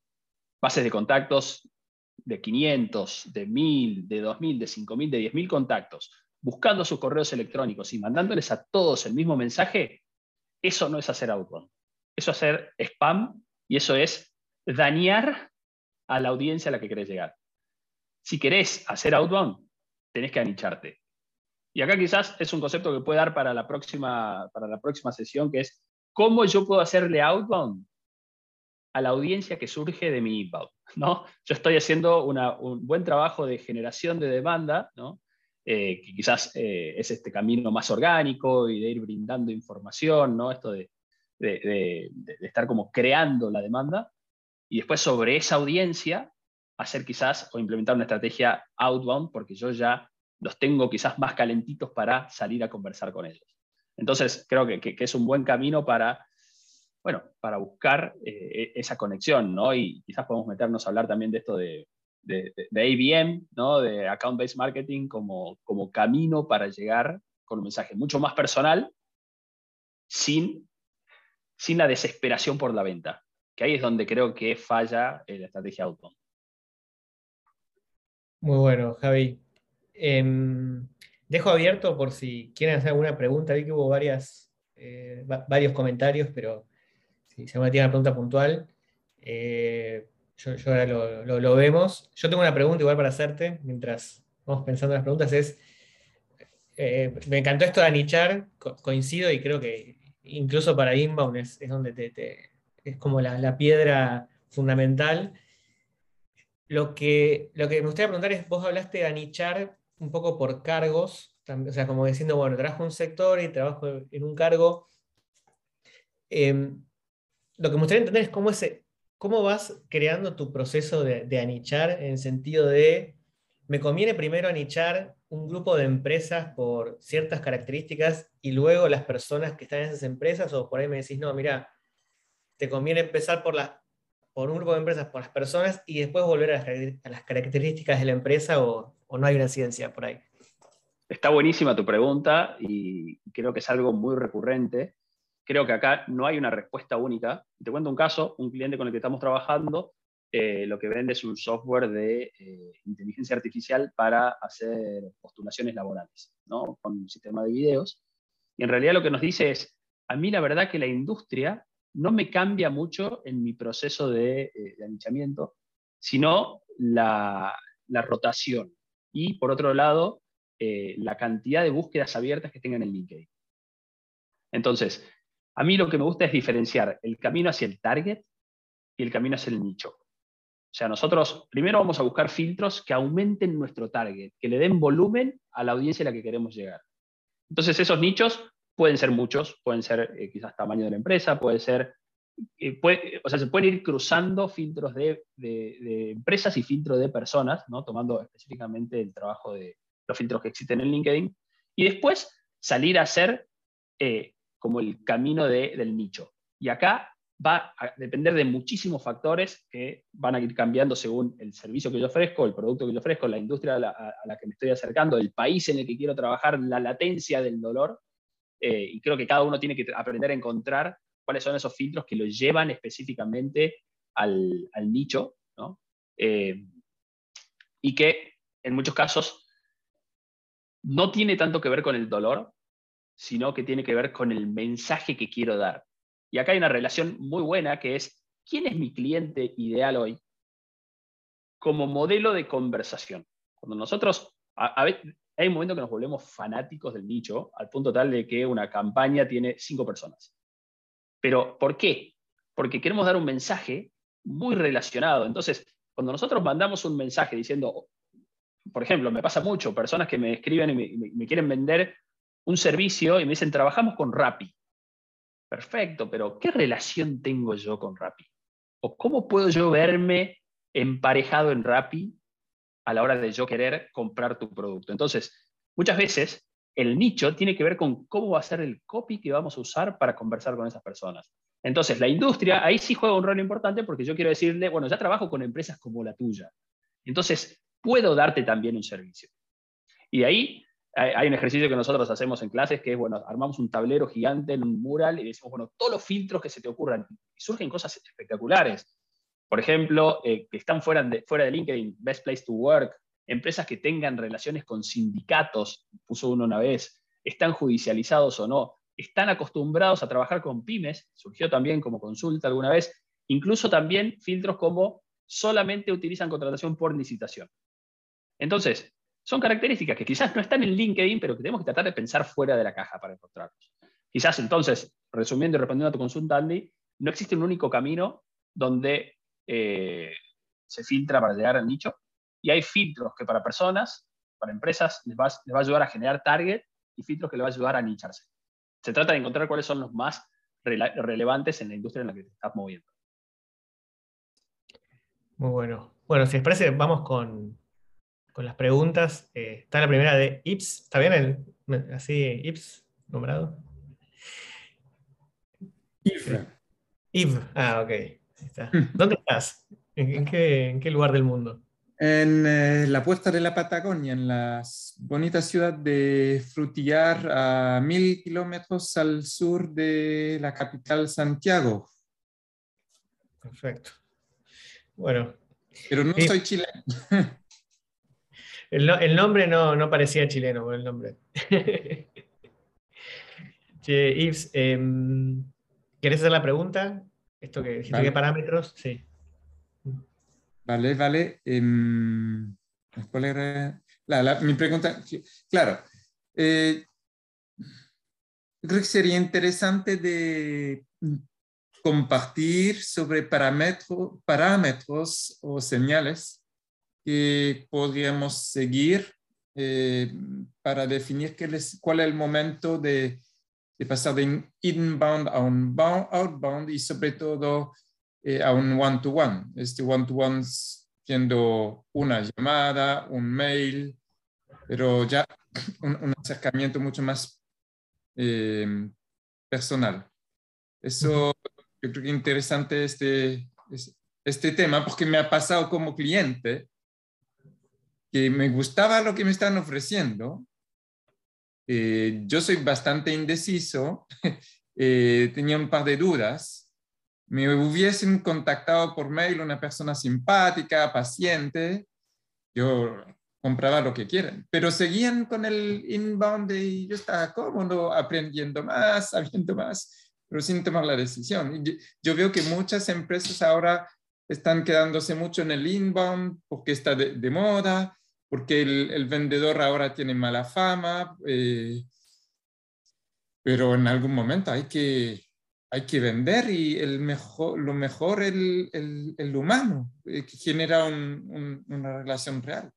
bases de contactos de 500, de 1000, de 2000, de 5000, de 10000 contactos, buscando sus correos electrónicos y mandándoles a todos el mismo mensaje, eso no es hacer outbound. Eso es hacer spam y eso es dañar a la audiencia a la que querés llegar. Si querés hacer outbound, tenés que anicharte. Y acá quizás es un concepto que puede dar para la próxima, para la próxima sesión, que es cómo yo puedo hacerle outbound a la audiencia que surge de mi inbound. ¿no? Yo estoy haciendo un buen trabajo de generación de demanda, ¿no? Eh, que quizás eh, es este camino más orgánico y de ir brindando información, ¿no? Esto de, estar como creando la demanda, y después sobre esa audiencia hacer quizás o implementar una estrategia outbound, porque yo ya los tengo quizás más calentitos para salir a conversar con ellos. Entonces, creo que, que, es un buen camino para, bueno, para buscar eh, e, esa conexión, ¿no? Y quizás podemos meternos a hablar también de esto de, de, de ABM, ¿no? De Account Based Marketing como, como camino para llegar con un mensaje mucho más personal, sin, sin la desesperación por la venta, que ahí es donde creo que falla la estrategia auto. Muy bueno, Javi. Em, dejo abierto por si quieren hacer alguna pregunta. Vi que hubo varias, eh, varios comentarios, pero si se me tiene una pregunta puntual, eh, yo, ahora lo, vemos. Yo tengo una pregunta igual para hacerte, mientras vamos pensando en las preguntas, es, eh, me encantó esto de anichar, coincido y creo que incluso para Inbound es, donde te, es como la, piedra fundamental. Lo que, lo que me gustaría preguntar es, vos hablaste de anichar un poco por cargos, o sea, como diciendo, bueno, trabajo en un sector y trabajo en un cargo. Em, lo que me gustaría entender es cómo, ese, cómo vas creando tu proceso de, anichar en sentido de, me conviene primero anichar un grupo de empresas por ciertas características y luego las personas que están en esas empresas, o por ahí me decís, no, mira, te conviene empezar por, la, por un grupo de empresas, por las personas, y después volver a las, características de la empresa, o, o no hay una ciencia por ahí. Está buenísima tu pregunta y creo que es algo muy recurrente. Creo que acá no hay una respuesta única. Te cuento un caso, un cliente con el que estamos trabajando eh, lo que vende es un software de eh, inteligencia artificial para hacer postulaciones laborales, ¿no? con un sistema de videos. Y en realidad lo que nos dice es, a mí la verdad que la industria no me cambia mucho en mi proceso de, eh, anichamiento, sino la, la, rotación. Y por otro lado, la cantidad de búsquedas abiertas que tengan en LinkedIn. Entonces, a mí lo que me gusta es diferenciar el camino hacia el target y el camino hacia el nicho. O sea, nosotros primero vamos a buscar filtros que aumenten nuestro target, que le den volumen a la audiencia a la que queremos llegar. Entonces, esos nichos pueden ser muchos, pueden ser eh, quizás tamaño de la empresa, puede ser, eh, o sea, se pueden ir cruzando filtros de, empresas y filtros de personas, ¿no? tomando específicamente el trabajo de los filtros que existen en LinkedIn, y después salir a hacer eh, como el camino del nicho. Y acá va a depender de muchísimos factores que van a ir cambiando según el servicio que yo ofrezco, el producto que yo ofrezco, la industria a la, que me estoy acercando, el país en el que quiero trabajar, la latencia del dolor. Eh, y creo que cada uno tiene que aprender a encontrar cuáles son esos filtros que lo llevan específicamente al, nicho, eh, y que en muchos casos no tiene tanto que ver con el dolor, sino que tiene que ver con el mensaje que quiero dar. Y acá hay una relación muy buena que es, ¿quién es mi cliente ideal hoy? Como modelo de conversación. Cuando nosotros, hay un momento que nos volvemos fanáticos del nicho, al punto tal de que una campaña tiene cinco personas. Pero, ¿por qué? Porque queremos dar un mensaje muy relacionado. Entonces, cuando nosotros mandamos un mensaje diciendo, por ejemplo, me pasa mucho, personas que me escriben y me quieren vender un servicio y me dicen, trabajamos con Rappi. Perfecto, pero ¿qué relación tengo yo con Rappi? ¿O cómo puedo yo verme emparejado en Rappi a la hora de yo querer comprar tu producto? Entonces, muchas veces el nicho tiene que ver con cómo va a ser el copy que vamos a usar para conversar con esas personas. Entonces, la industria ahí sí juega un rol importante porque yo quiero decirle, bueno, ya trabajo con empresas como la tuya. Entonces, puedo darte también un servicio. Y ahí hay un ejercicio que nosotros hacemos en clases que es, bueno, armamos un tablero gigante en un mural y decimos, bueno, todos los filtros que se te ocurran. Y surgen cosas espectaculares. Por ejemplo, eh, que están fuera de, fuera de LinkedIn, Best Place to Work, empresas que tengan relaciones con sindicatos, puso uno una vez, están judicializados o no, están acostumbrados a trabajar con pymes, surgió también como consulta alguna vez, incluso también filtros como solamente utilizan contratación por licitación. Entonces, son características que quizás no están en LinkedIn, pero que tenemos que tratar de pensar fuera de la caja para encontrarlos. Quizás entonces, resumiendo y respondiendo a tu consulta, Andy, no existe un único camino donde eh, se filtra para llegar al nicho y hay filtros que para personas, para empresas, les va, les va a ayudar a generar target y filtros que les va a ayudar a nicharse. Se trata de encontrar cuáles son los más relevantes en la industria en la que te estás moviendo. Muy bueno. Bueno, si les parece, vamos con, con las preguntas. Eh, está la primera de Ips. ¿Está bien el, así Ips nombrado? Ifra. Yves, ah, ok. ¿Dónde estás? ¿En qué, lugar del mundo? En eh, la puesta de la Patagonia, en la bonita ciudad de Frutillar, a mil kilómetros al sur de la capital Santiago. Perfecto. Bueno. Pero no soy chileno. <laughs> El, nombre no, parecía chileno por el nombre. <laughs> che, Yves, em, ¿querés hacer la pregunta? Esto que dijiste, ¿qué parámetros? Sí. Vale, vale. Em, ¿Cuál era? mi pregunta, claro. Eh, creo que sería interesante de compartir sobre parámetros, parámetros o señales que podríamos seguir eh, para definir qué cuál es el momento de, de, pasar de inbound a un outbound y sobre todo eh, a un one-to-one. Este one-to-one siendo una llamada, un mail, pero ya <coughs> un, acercamiento mucho más eh, personal. Eso yo creo que interesante este, este tema porque me ha pasado como cliente que me gustaba lo que me están ofreciendo. Eh, yo soy bastante indeciso, <laughs> eh, tenía un par de dudas. Me hubiesen contactado por mail una persona simpática, paciente, yo compraba lo que quieren, pero seguían con el inbound y yo estaba cómodo, aprendiendo más, <laughs> sabiendo más, pero sin tomar la decisión. Yo veo que muchas empresas ahora están quedándose mucho en el inbound porque está de, moda, porque el, vendedor ahora tiene mala fama, eh, pero en algún momento hay que, hay que vender y el mejor, lo mejor es el, el, humano, eh, que genera una relación real.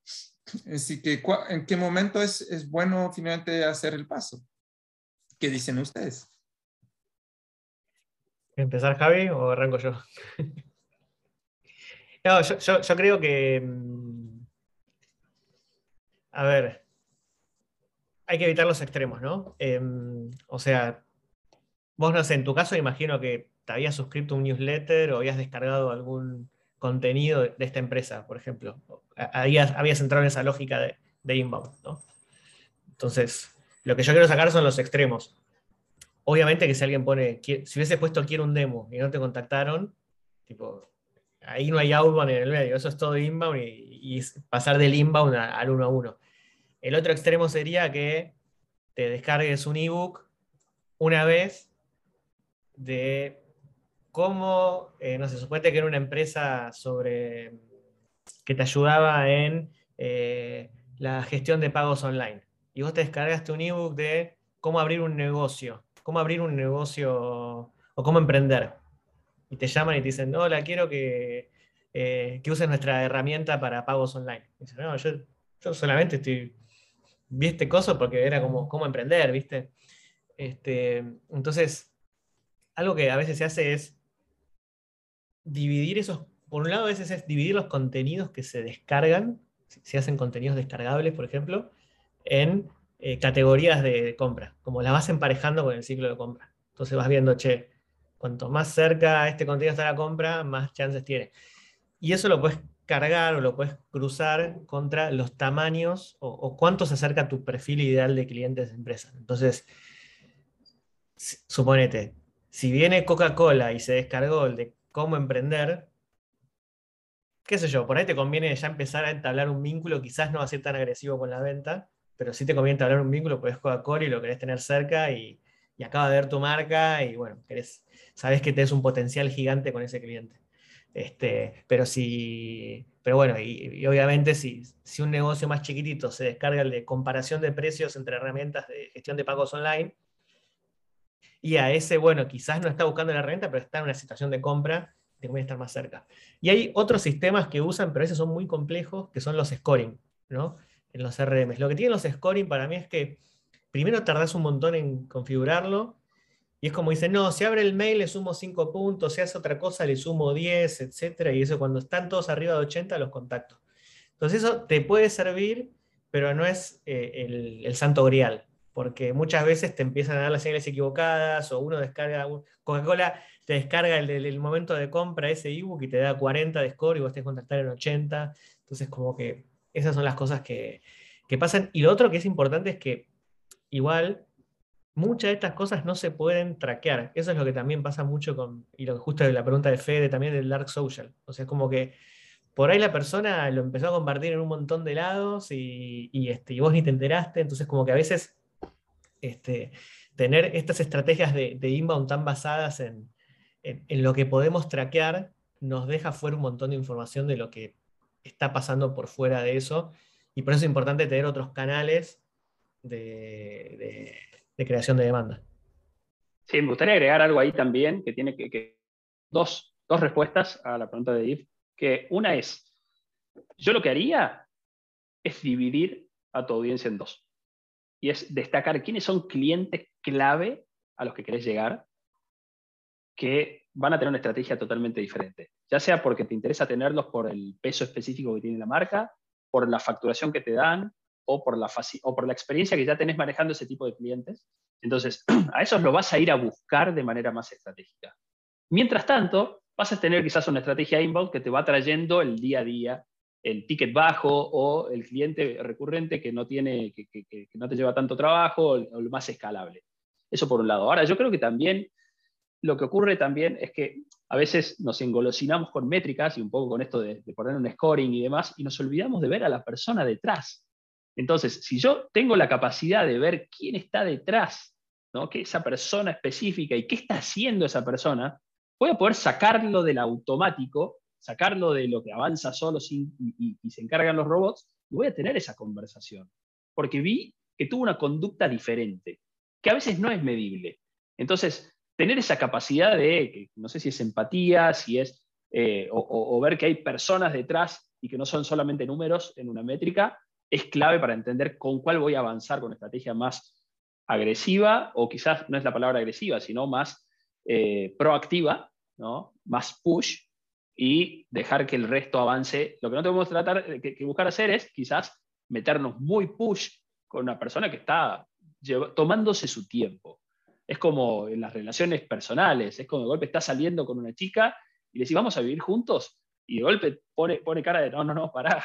Así que, ¿en qué momento es, es bueno finalmente hacer el paso? ¿Qué dicen ustedes? ¿Empezar Javi o arranco yo? <laughs> no, yo, creo que. Mm, a ver. Hay que evitar los extremos, ¿no? Em, o sea, vos no sé, en tu caso imagino que te habías suscrito un newsletter o habías descargado algún contenido de esta empresa, por ejemplo. Habías, habías entrado en esa lógica de, de inbound, ¿no? Entonces, lo que yo quiero sacar son los extremos obviamente que si alguien pone, si hubiese puesto quiero un demo y no te contactaron, tipo, ahí no hay outbound en el medio, eso es todo inbound y, pasar del inbound al uno a uno. El otro extremo sería que te descargues un ebook una vez de cómo, eh, no sé, suponete que era una empresa sobre que te ayudaba en eh, la gestión de pagos online. Y vos te descargaste un ebook de cómo abrir un negocio cómo abrir un negocio o cómo emprender. Y te llaman y te dicen, hola, quiero que, eh, que uses nuestra herramienta para pagos online. Y dicen, no, yo, solamente estoy, vi este coso porque era como cómo emprender, ¿viste? Este, entonces, algo que a veces se hace es dividir esos, por un lado a veces es dividir los contenidos que se descargan, si hacen contenidos descargables, por ejemplo, en eh, categorías de compra, como las vas emparejando con el ciclo de compra. Entonces vas viendo, che, cuanto más cerca este contenido está la compra, más chances tiene. Y eso lo puedes cargar o lo puedes cruzar contra los tamaños o, cuánto se acerca tu perfil ideal de clientes de empresa. Entonces, suponete, si viene Coca-Cola y se descargó el de cómo emprender, qué sé yo, por ahí te conviene ya empezar a entablar un vínculo, quizás no va a ser tan agresivo con la venta, pero si te conviene hablar un vínculo, puedes Coca-Cola y lo querés tener cerca y, acaba de ver tu marca y bueno, sabes que tenés un potencial gigante con ese cliente. Este, pero si, pero bueno, y, obviamente si, si, un negocio más chiquitito se descarga el de comparación de precios entre herramientas de gestión de pagos online, y a ese, bueno, quizás no está buscando la renta, pero está en una situación de compra, te conviene estar más cerca. Y hay otros sistemas que usan, pero esos son muy complejos, que son los scoring, ¿no? en los RMs. Lo que tienen los scoring para mí es que primero tardás un montón en configurarlo y es como dicen, no, si abre el mail le sumo 5 puntos, si hace otra cosa le sumo 10, etc. Y eso cuando están todos arriba de 80 los contacto. Entonces eso te puede servir, pero no es eh, el, santo grial. porque muchas veces te empiezan a dar las señales equivocadas o uno descarga, Coca-Cola te descarga el, el, momento de compra ese ebook y te da 40 de score y vos tenés que contactar en 80. Entonces, como que esas son las cosas que, que pasan. Y lo otro que es importante es que igual muchas de estas cosas no se pueden traquear. Eso es lo que también pasa mucho con, y lo que justo la pregunta de Fede también del Dark Social. O sea, es como que por ahí la persona lo empezó a compartir en un montón de lados y, este, y vos ni te enteraste. Entonces, como que a veces este, tener estas estrategias de, inbound tan basadas en, lo que podemos traquear nos deja fuera un montón de información de lo que está pasando por fuera de eso. Y por eso es importante tener otros canales de, creación de demanda. Sí, me gustaría agregar algo ahí también, que tiene que, dos, dos, respuestas a la pregunta de Yves, que una es, yo lo que haría es dividir a tu audiencia en dos y es destacar quiénes son clientes clave a los que querés llegar, que van a tener una estrategia totalmente diferente, ya sea porque te interesa tenerlos por el peso específico que tiene la marca, por la facturación que te dan o por la, o por la experiencia que ya tenés manejando ese tipo de clientes. Entonces, <clears throat> a esos lo vas a ir a buscar de manera más estratégica. Mientras tanto, vas a tener quizás una estrategia inbound que te va trayendo el día a día el ticket bajo o el cliente recurrente que no, tiene, que, no te lleva tanto trabajo o el más escalable. Eso por un lado. Ahora, yo creo que también lo que ocurre también es que a veces nos engolosinamos con métricas y un poco con esto de, poner un scoring y demás, y nos olvidamos de ver a la persona detrás. Entonces, si yo tengo la capacidad de ver quién está detrás, ¿no? que esa persona específica y qué está haciendo esa persona, voy a poder sacarlo del automático sacarlo de lo que avanza solo sin, y, se encargan los robots, y voy a tener esa conversación. Porque vi que tuvo una conducta diferente, que a veces no es medible. Entonces, tener esa capacidad de, no sé si es empatía, si es, eh, o, ver que hay personas detrás y que no son solamente números en una métrica, es clave para entender con cuál voy a avanzar con estrategia más agresiva, o quizás no es la palabra agresiva, sino más eh, proactiva, ¿no? más push, y dejar que el resto avance. Lo que no tenemos que tratar, que, buscar hacer es quizás meternos muy push con una persona que está tomándose su tiempo. Es como en las relaciones personales, es como de golpe está saliendo con una chica y le decís, vamos a vivir juntos, y de golpe pone, pone cara de, no, no, no, pará,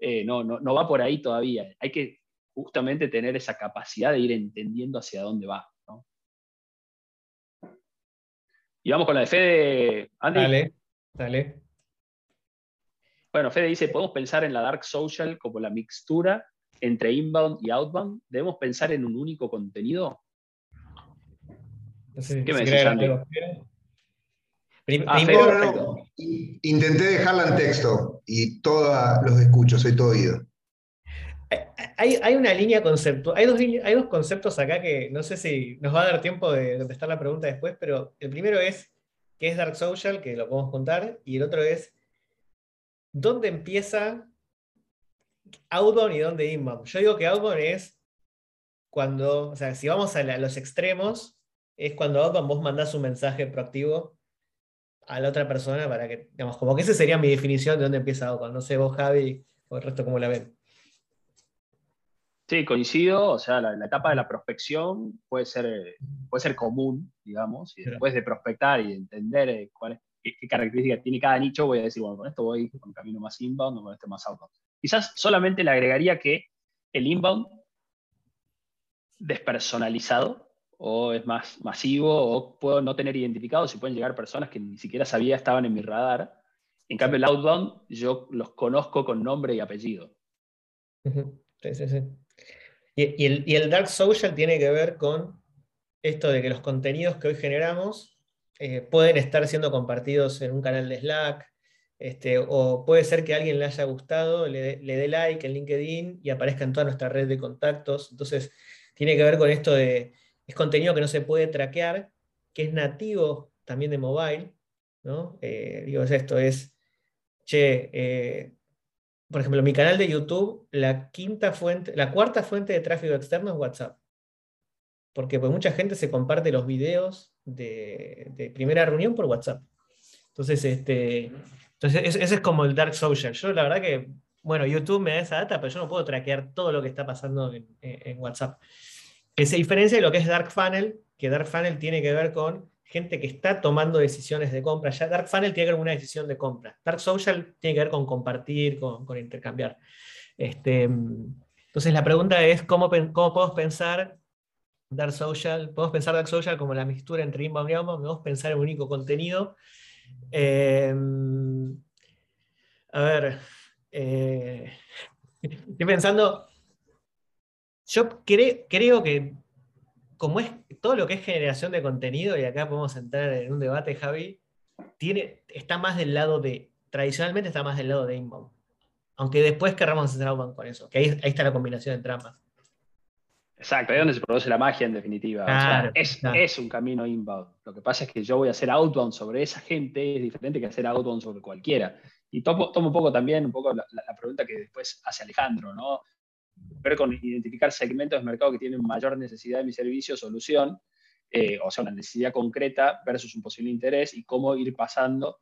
eh, no, no, no va por ahí todavía. Hay que justamente tener esa capacidad de ir entendiendo hacia dónde va. Y vamos con la de Fede, Andy. Dale. Bueno, Fede dice, ¿podemos pensar en la Dark Social como la mixtura entre inbound y outbound? ¿Debemos pensar en un único contenido? ¿Qué me decís, Andy? Ah, intenté dejarla en texto y todos los escucho, soy todo oído. Hay, una línea conceptual, hay dos, hay dos conceptos acá que no sé si nos va a dar tiempo de contestar la pregunta después, pero el primero es ¿Qué es Dark Social? Que lo podemos contar. Y el otro es, ¿dónde empieza Outbound y dónde Inbound? Yo digo que Outbound es cuando, o sea, si vamos a, los extremos, es cuando Outbound vos mandás un mensaje proactivo a la otra persona para que, digamos, como que esa sería mi definición de dónde empieza Outbound. No sé vos, Javi, o el resto cómo la ven. Sí, coincido, o sea, la, etapa de la prospección puede ser, puede ser común, digamos, y después de prospectar y entender eh, cuál qué, características tiene cada nicho, voy a decir, bueno, con esto voy con camino más inbound o con este más outbound. Quizás solamente le agregaría que el inbound despersonalizado o es más masivo o puedo no tener identificado si pueden llegar personas que ni siquiera sabía estaban en mi radar. En cambio, el outbound yo los conozco con nombre y apellido. Sí, sí, sí. Y, el, dark social tiene que ver con esto de que los contenidos que hoy generamos eh, pueden estar siendo compartidos en un canal de Slack, este, o puede ser que a alguien le haya gustado, le, dé like en LinkedIn y aparezca en toda nuestra red de contactos. Entonces, tiene que ver con esto de, es contenido que no se puede traquear, que es nativo también de mobile, ¿no? Eh, digo, es esto, es, che, eh, por ejemplo, mi canal de YouTube, la quinta fuente, la cuarta fuente de tráfico externo es WhatsApp. Porque pues, mucha gente se comparte los videos de, primera reunión por WhatsApp. Entonces, este, entonces ese es como el dark social. Yo la verdad que, bueno, YouTube me da esa data, pero yo no puedo traquear todo lo que está pasando en, WhatsApp. Que se diferencia de lo que es Dark Funnel, que Dark Funnel tiene que ver con gente que está tomando decisiones de compra. Ya Dark Funnel tiene que ver con una decisión de compra. Dark Social tiene que ver con compartir, con, intercambiar. Este, entonces la pregunta es, ¿cómo, podemos pensar Dark Social? Podemos pensar Dark Social como la mixtura entre inbound y outbound, podemos pensar en un único contenido. Eh, a ver, eh, <laughs> estoy pensando, yo creo que como es todo lo que es generación de contenido, y acá podemos entrar en un debate, Javi, tiene, está más del lado de, tradicionalmente está más del lado de inbound. Aunque después querramos hacer outbound con eso, que ahí, ahí está la combinación de trampas. Exacto, ahí es donde se produce la magia en definitiva. es, un camino inbound. Lo que pasa es que yo voy a hacer outbound sobre esa gente, es diferente que hacer outbound sobre cualquiera. Y tomo, tomo un poco también un poco la, pregunta que después hace Alejandro, ¿no? Ver con identificar segmentos de mercado que tienen mayor necesidad de mi servicio solución, eh, o sea, una necesidad concreta versus un posible interés y cómo ir pasando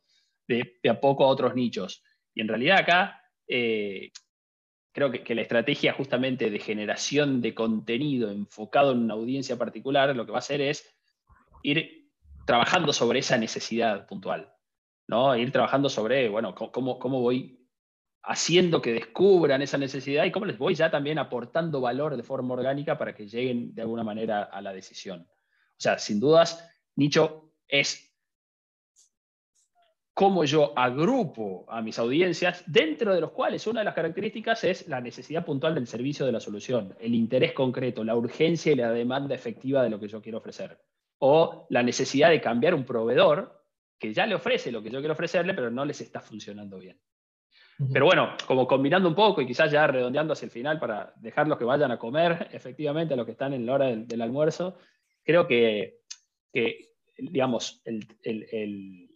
de, a poco a otros nichos. Y en realidad acá eh, creo que, la estrategia justamente de generación de contenido enfocado en una audiencia particular lo que va a hacer es ir trabajando sobre esa necesidad puntual, ¿no? Ir trabajando sobre, bueno, cómo, cómo voy haciendo que descubran esa necesidad y cómo les voy ya también aportando valor de forma orgánica para que lleguen de alguna manera a la decisión. O sea, sin dudas, nicho es cómo yo agrupo a mis audiencias, dentro de los cuales una de las características es la necesidad puntual del servicio de la solución, el interés concreto, la urgencia y la demanda efectiva de lo que yo quiero ofrecer. O la necesidad de cambiar un proveedor que ya le ofrece lo que yo quiero ofrecerle, pero no les está funcionando bien. Pero bueno, como combinando un poco y quizás ya redondeando hacia el final para dejarlos que vayan a comer <laughs> efectivamente a los que están en la hora del, almuerzo, creo que, digamos, el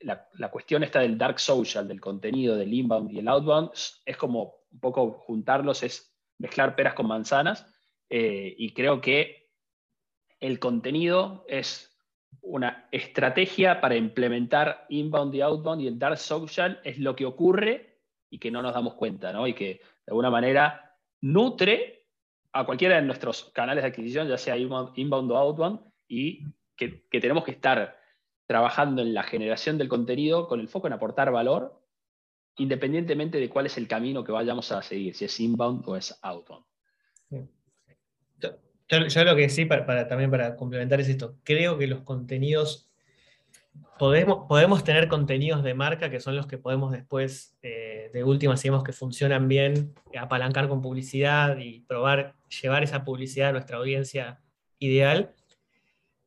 la, cuestión esta del dark social, del contenido, del inbound y el outbound, es como un poco juntarlos, es mezclar peras con manzanas. Eh, y creo que el contenido es una estrategia para implementar inbound y outbound y el dark social es lo que ocurre y que no nos damos cuenta, ¿no? Y que de alguna manera nutre a cualquiera de nuestros canales de adquisición, ya sea inbound, o outbound, y que, que tenemos que estar trabajando en la generación del contenido con el foco en aportar valor, independientemente de cuál es el camino que vayamos a seguir, si es inbound o es outbound. Yo, lo que sí, para, también para complementar es esto, creo que los contenidos, podemos, podemos tener contenidos de marca que son los que podemos después, eh, de última, si vemos que funcionan bien, apalancar con publicidad y probar, llevar esa publicidad a nuestra audiencia ideal,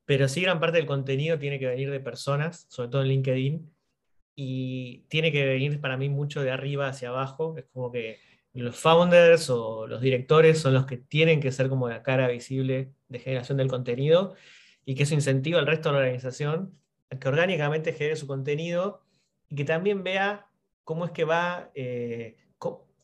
pero sí gran parte del contenido tiene que venir de personas, sobre todo en LinkedIn, y tiene que venir para mí mucho de arriba hacia abajo. Es como que los founders o los directores son los que tienen que ser como la cara visible de generación del contenido y que eso incentiva al resto de la organización a que orgánicamente genere su contenido y que también vea cómo es que va, eh,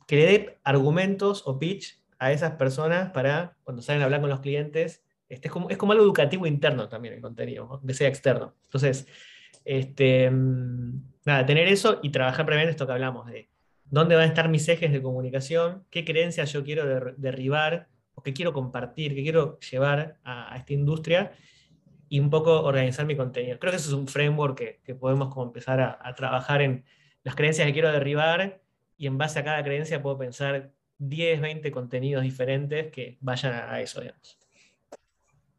que le dé argumentos o pitch a esas personas para cuando salen a hablar con los clientes este, es, como, es como algo educativo interno también el contenido, aunque sea externo. Entonces, este, mm, nada, tener eso y trabajar previamente esto que hablamos de dónde van a estar mis ejes de comunicación, qué creencias yo quiero derribar o qué quiero compartir, qué quiero llevar a, esta industria y un poco organizar mi contenido. Creo que eso es un framework que, podemos como empezar a, a, trabajar en las creencias que quiero derribar y en base a cada creencia puedo pensar 10, 20 contenidos diferentes que vayan a, a eso, digamos.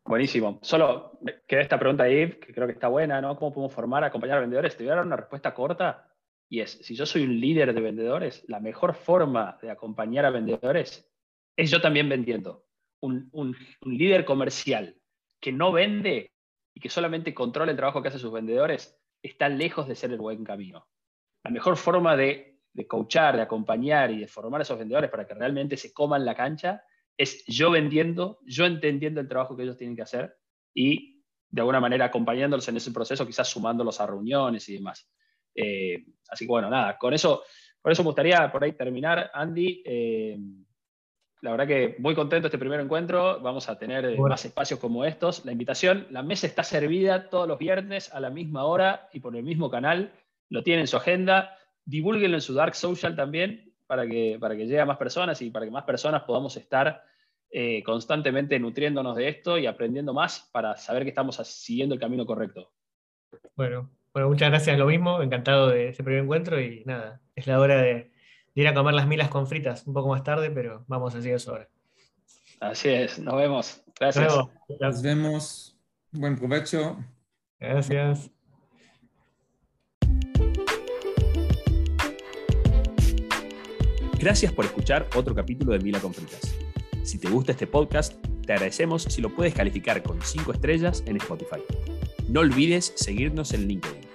Buenísimo. Solo queda esta pregunta ahí, que creo que está buena, ¿no? ¿Cómo podemos formar, acompañar a vendedores? Te voy a dar una respuesta corta y es, si yo soy un líder de vendedores, la mejor forma de acompañar a vendedores es yo también vendiendo. Un, un, líder comercial que no vende y que solamente controla el trabajo que hacen sus vendedores está lejos de ser el buen camino. La mejor forma de, de coachar, de acompañar y de formar a esos vendedores para que realmente se coman la cancha es yo vendiendo, yo entendiendo el trabajo que ellos tienen que hacer y de alguna manera acompañándolos en ese proceso, quizás sumándolos a reuniones y demás. Eh, así que bueno, nada, con eso, por eso me gustaría por ahí terminar, Andy. Eh, la verdad que muy contento este primer encuentro. Vamos a tener más espacios como estos. La invitación, la mesa está servida todos los viernes a la misma hora y por el mismo canal. Lo tiene en su agenda. Divúlguenlo en su Dark Social también para que, para que llegue a más personas y para que más personas podamos estar eh, constantemente nutriéndonos de esto y aprendiendo más para saber que estamos siguiendo el camino correcto. Bueno, bueno, muchas gracias, lo mismo, encantado de ese primer encuentro y nada, es la hora de, ir a comer las milas con fritas un poco más tarde, pero vamos así eso ahora. Así es, nos vemos. Gracias. Nos vemos. Buen provecho. Gracias. Gracias por escuchar otro capítulo de Mila con Fritas. Si te gusta este podcast, te agradecemos si lo puedes calificar con 5 estrellas en Spotify. No olvides seguirnos en LinkedIn.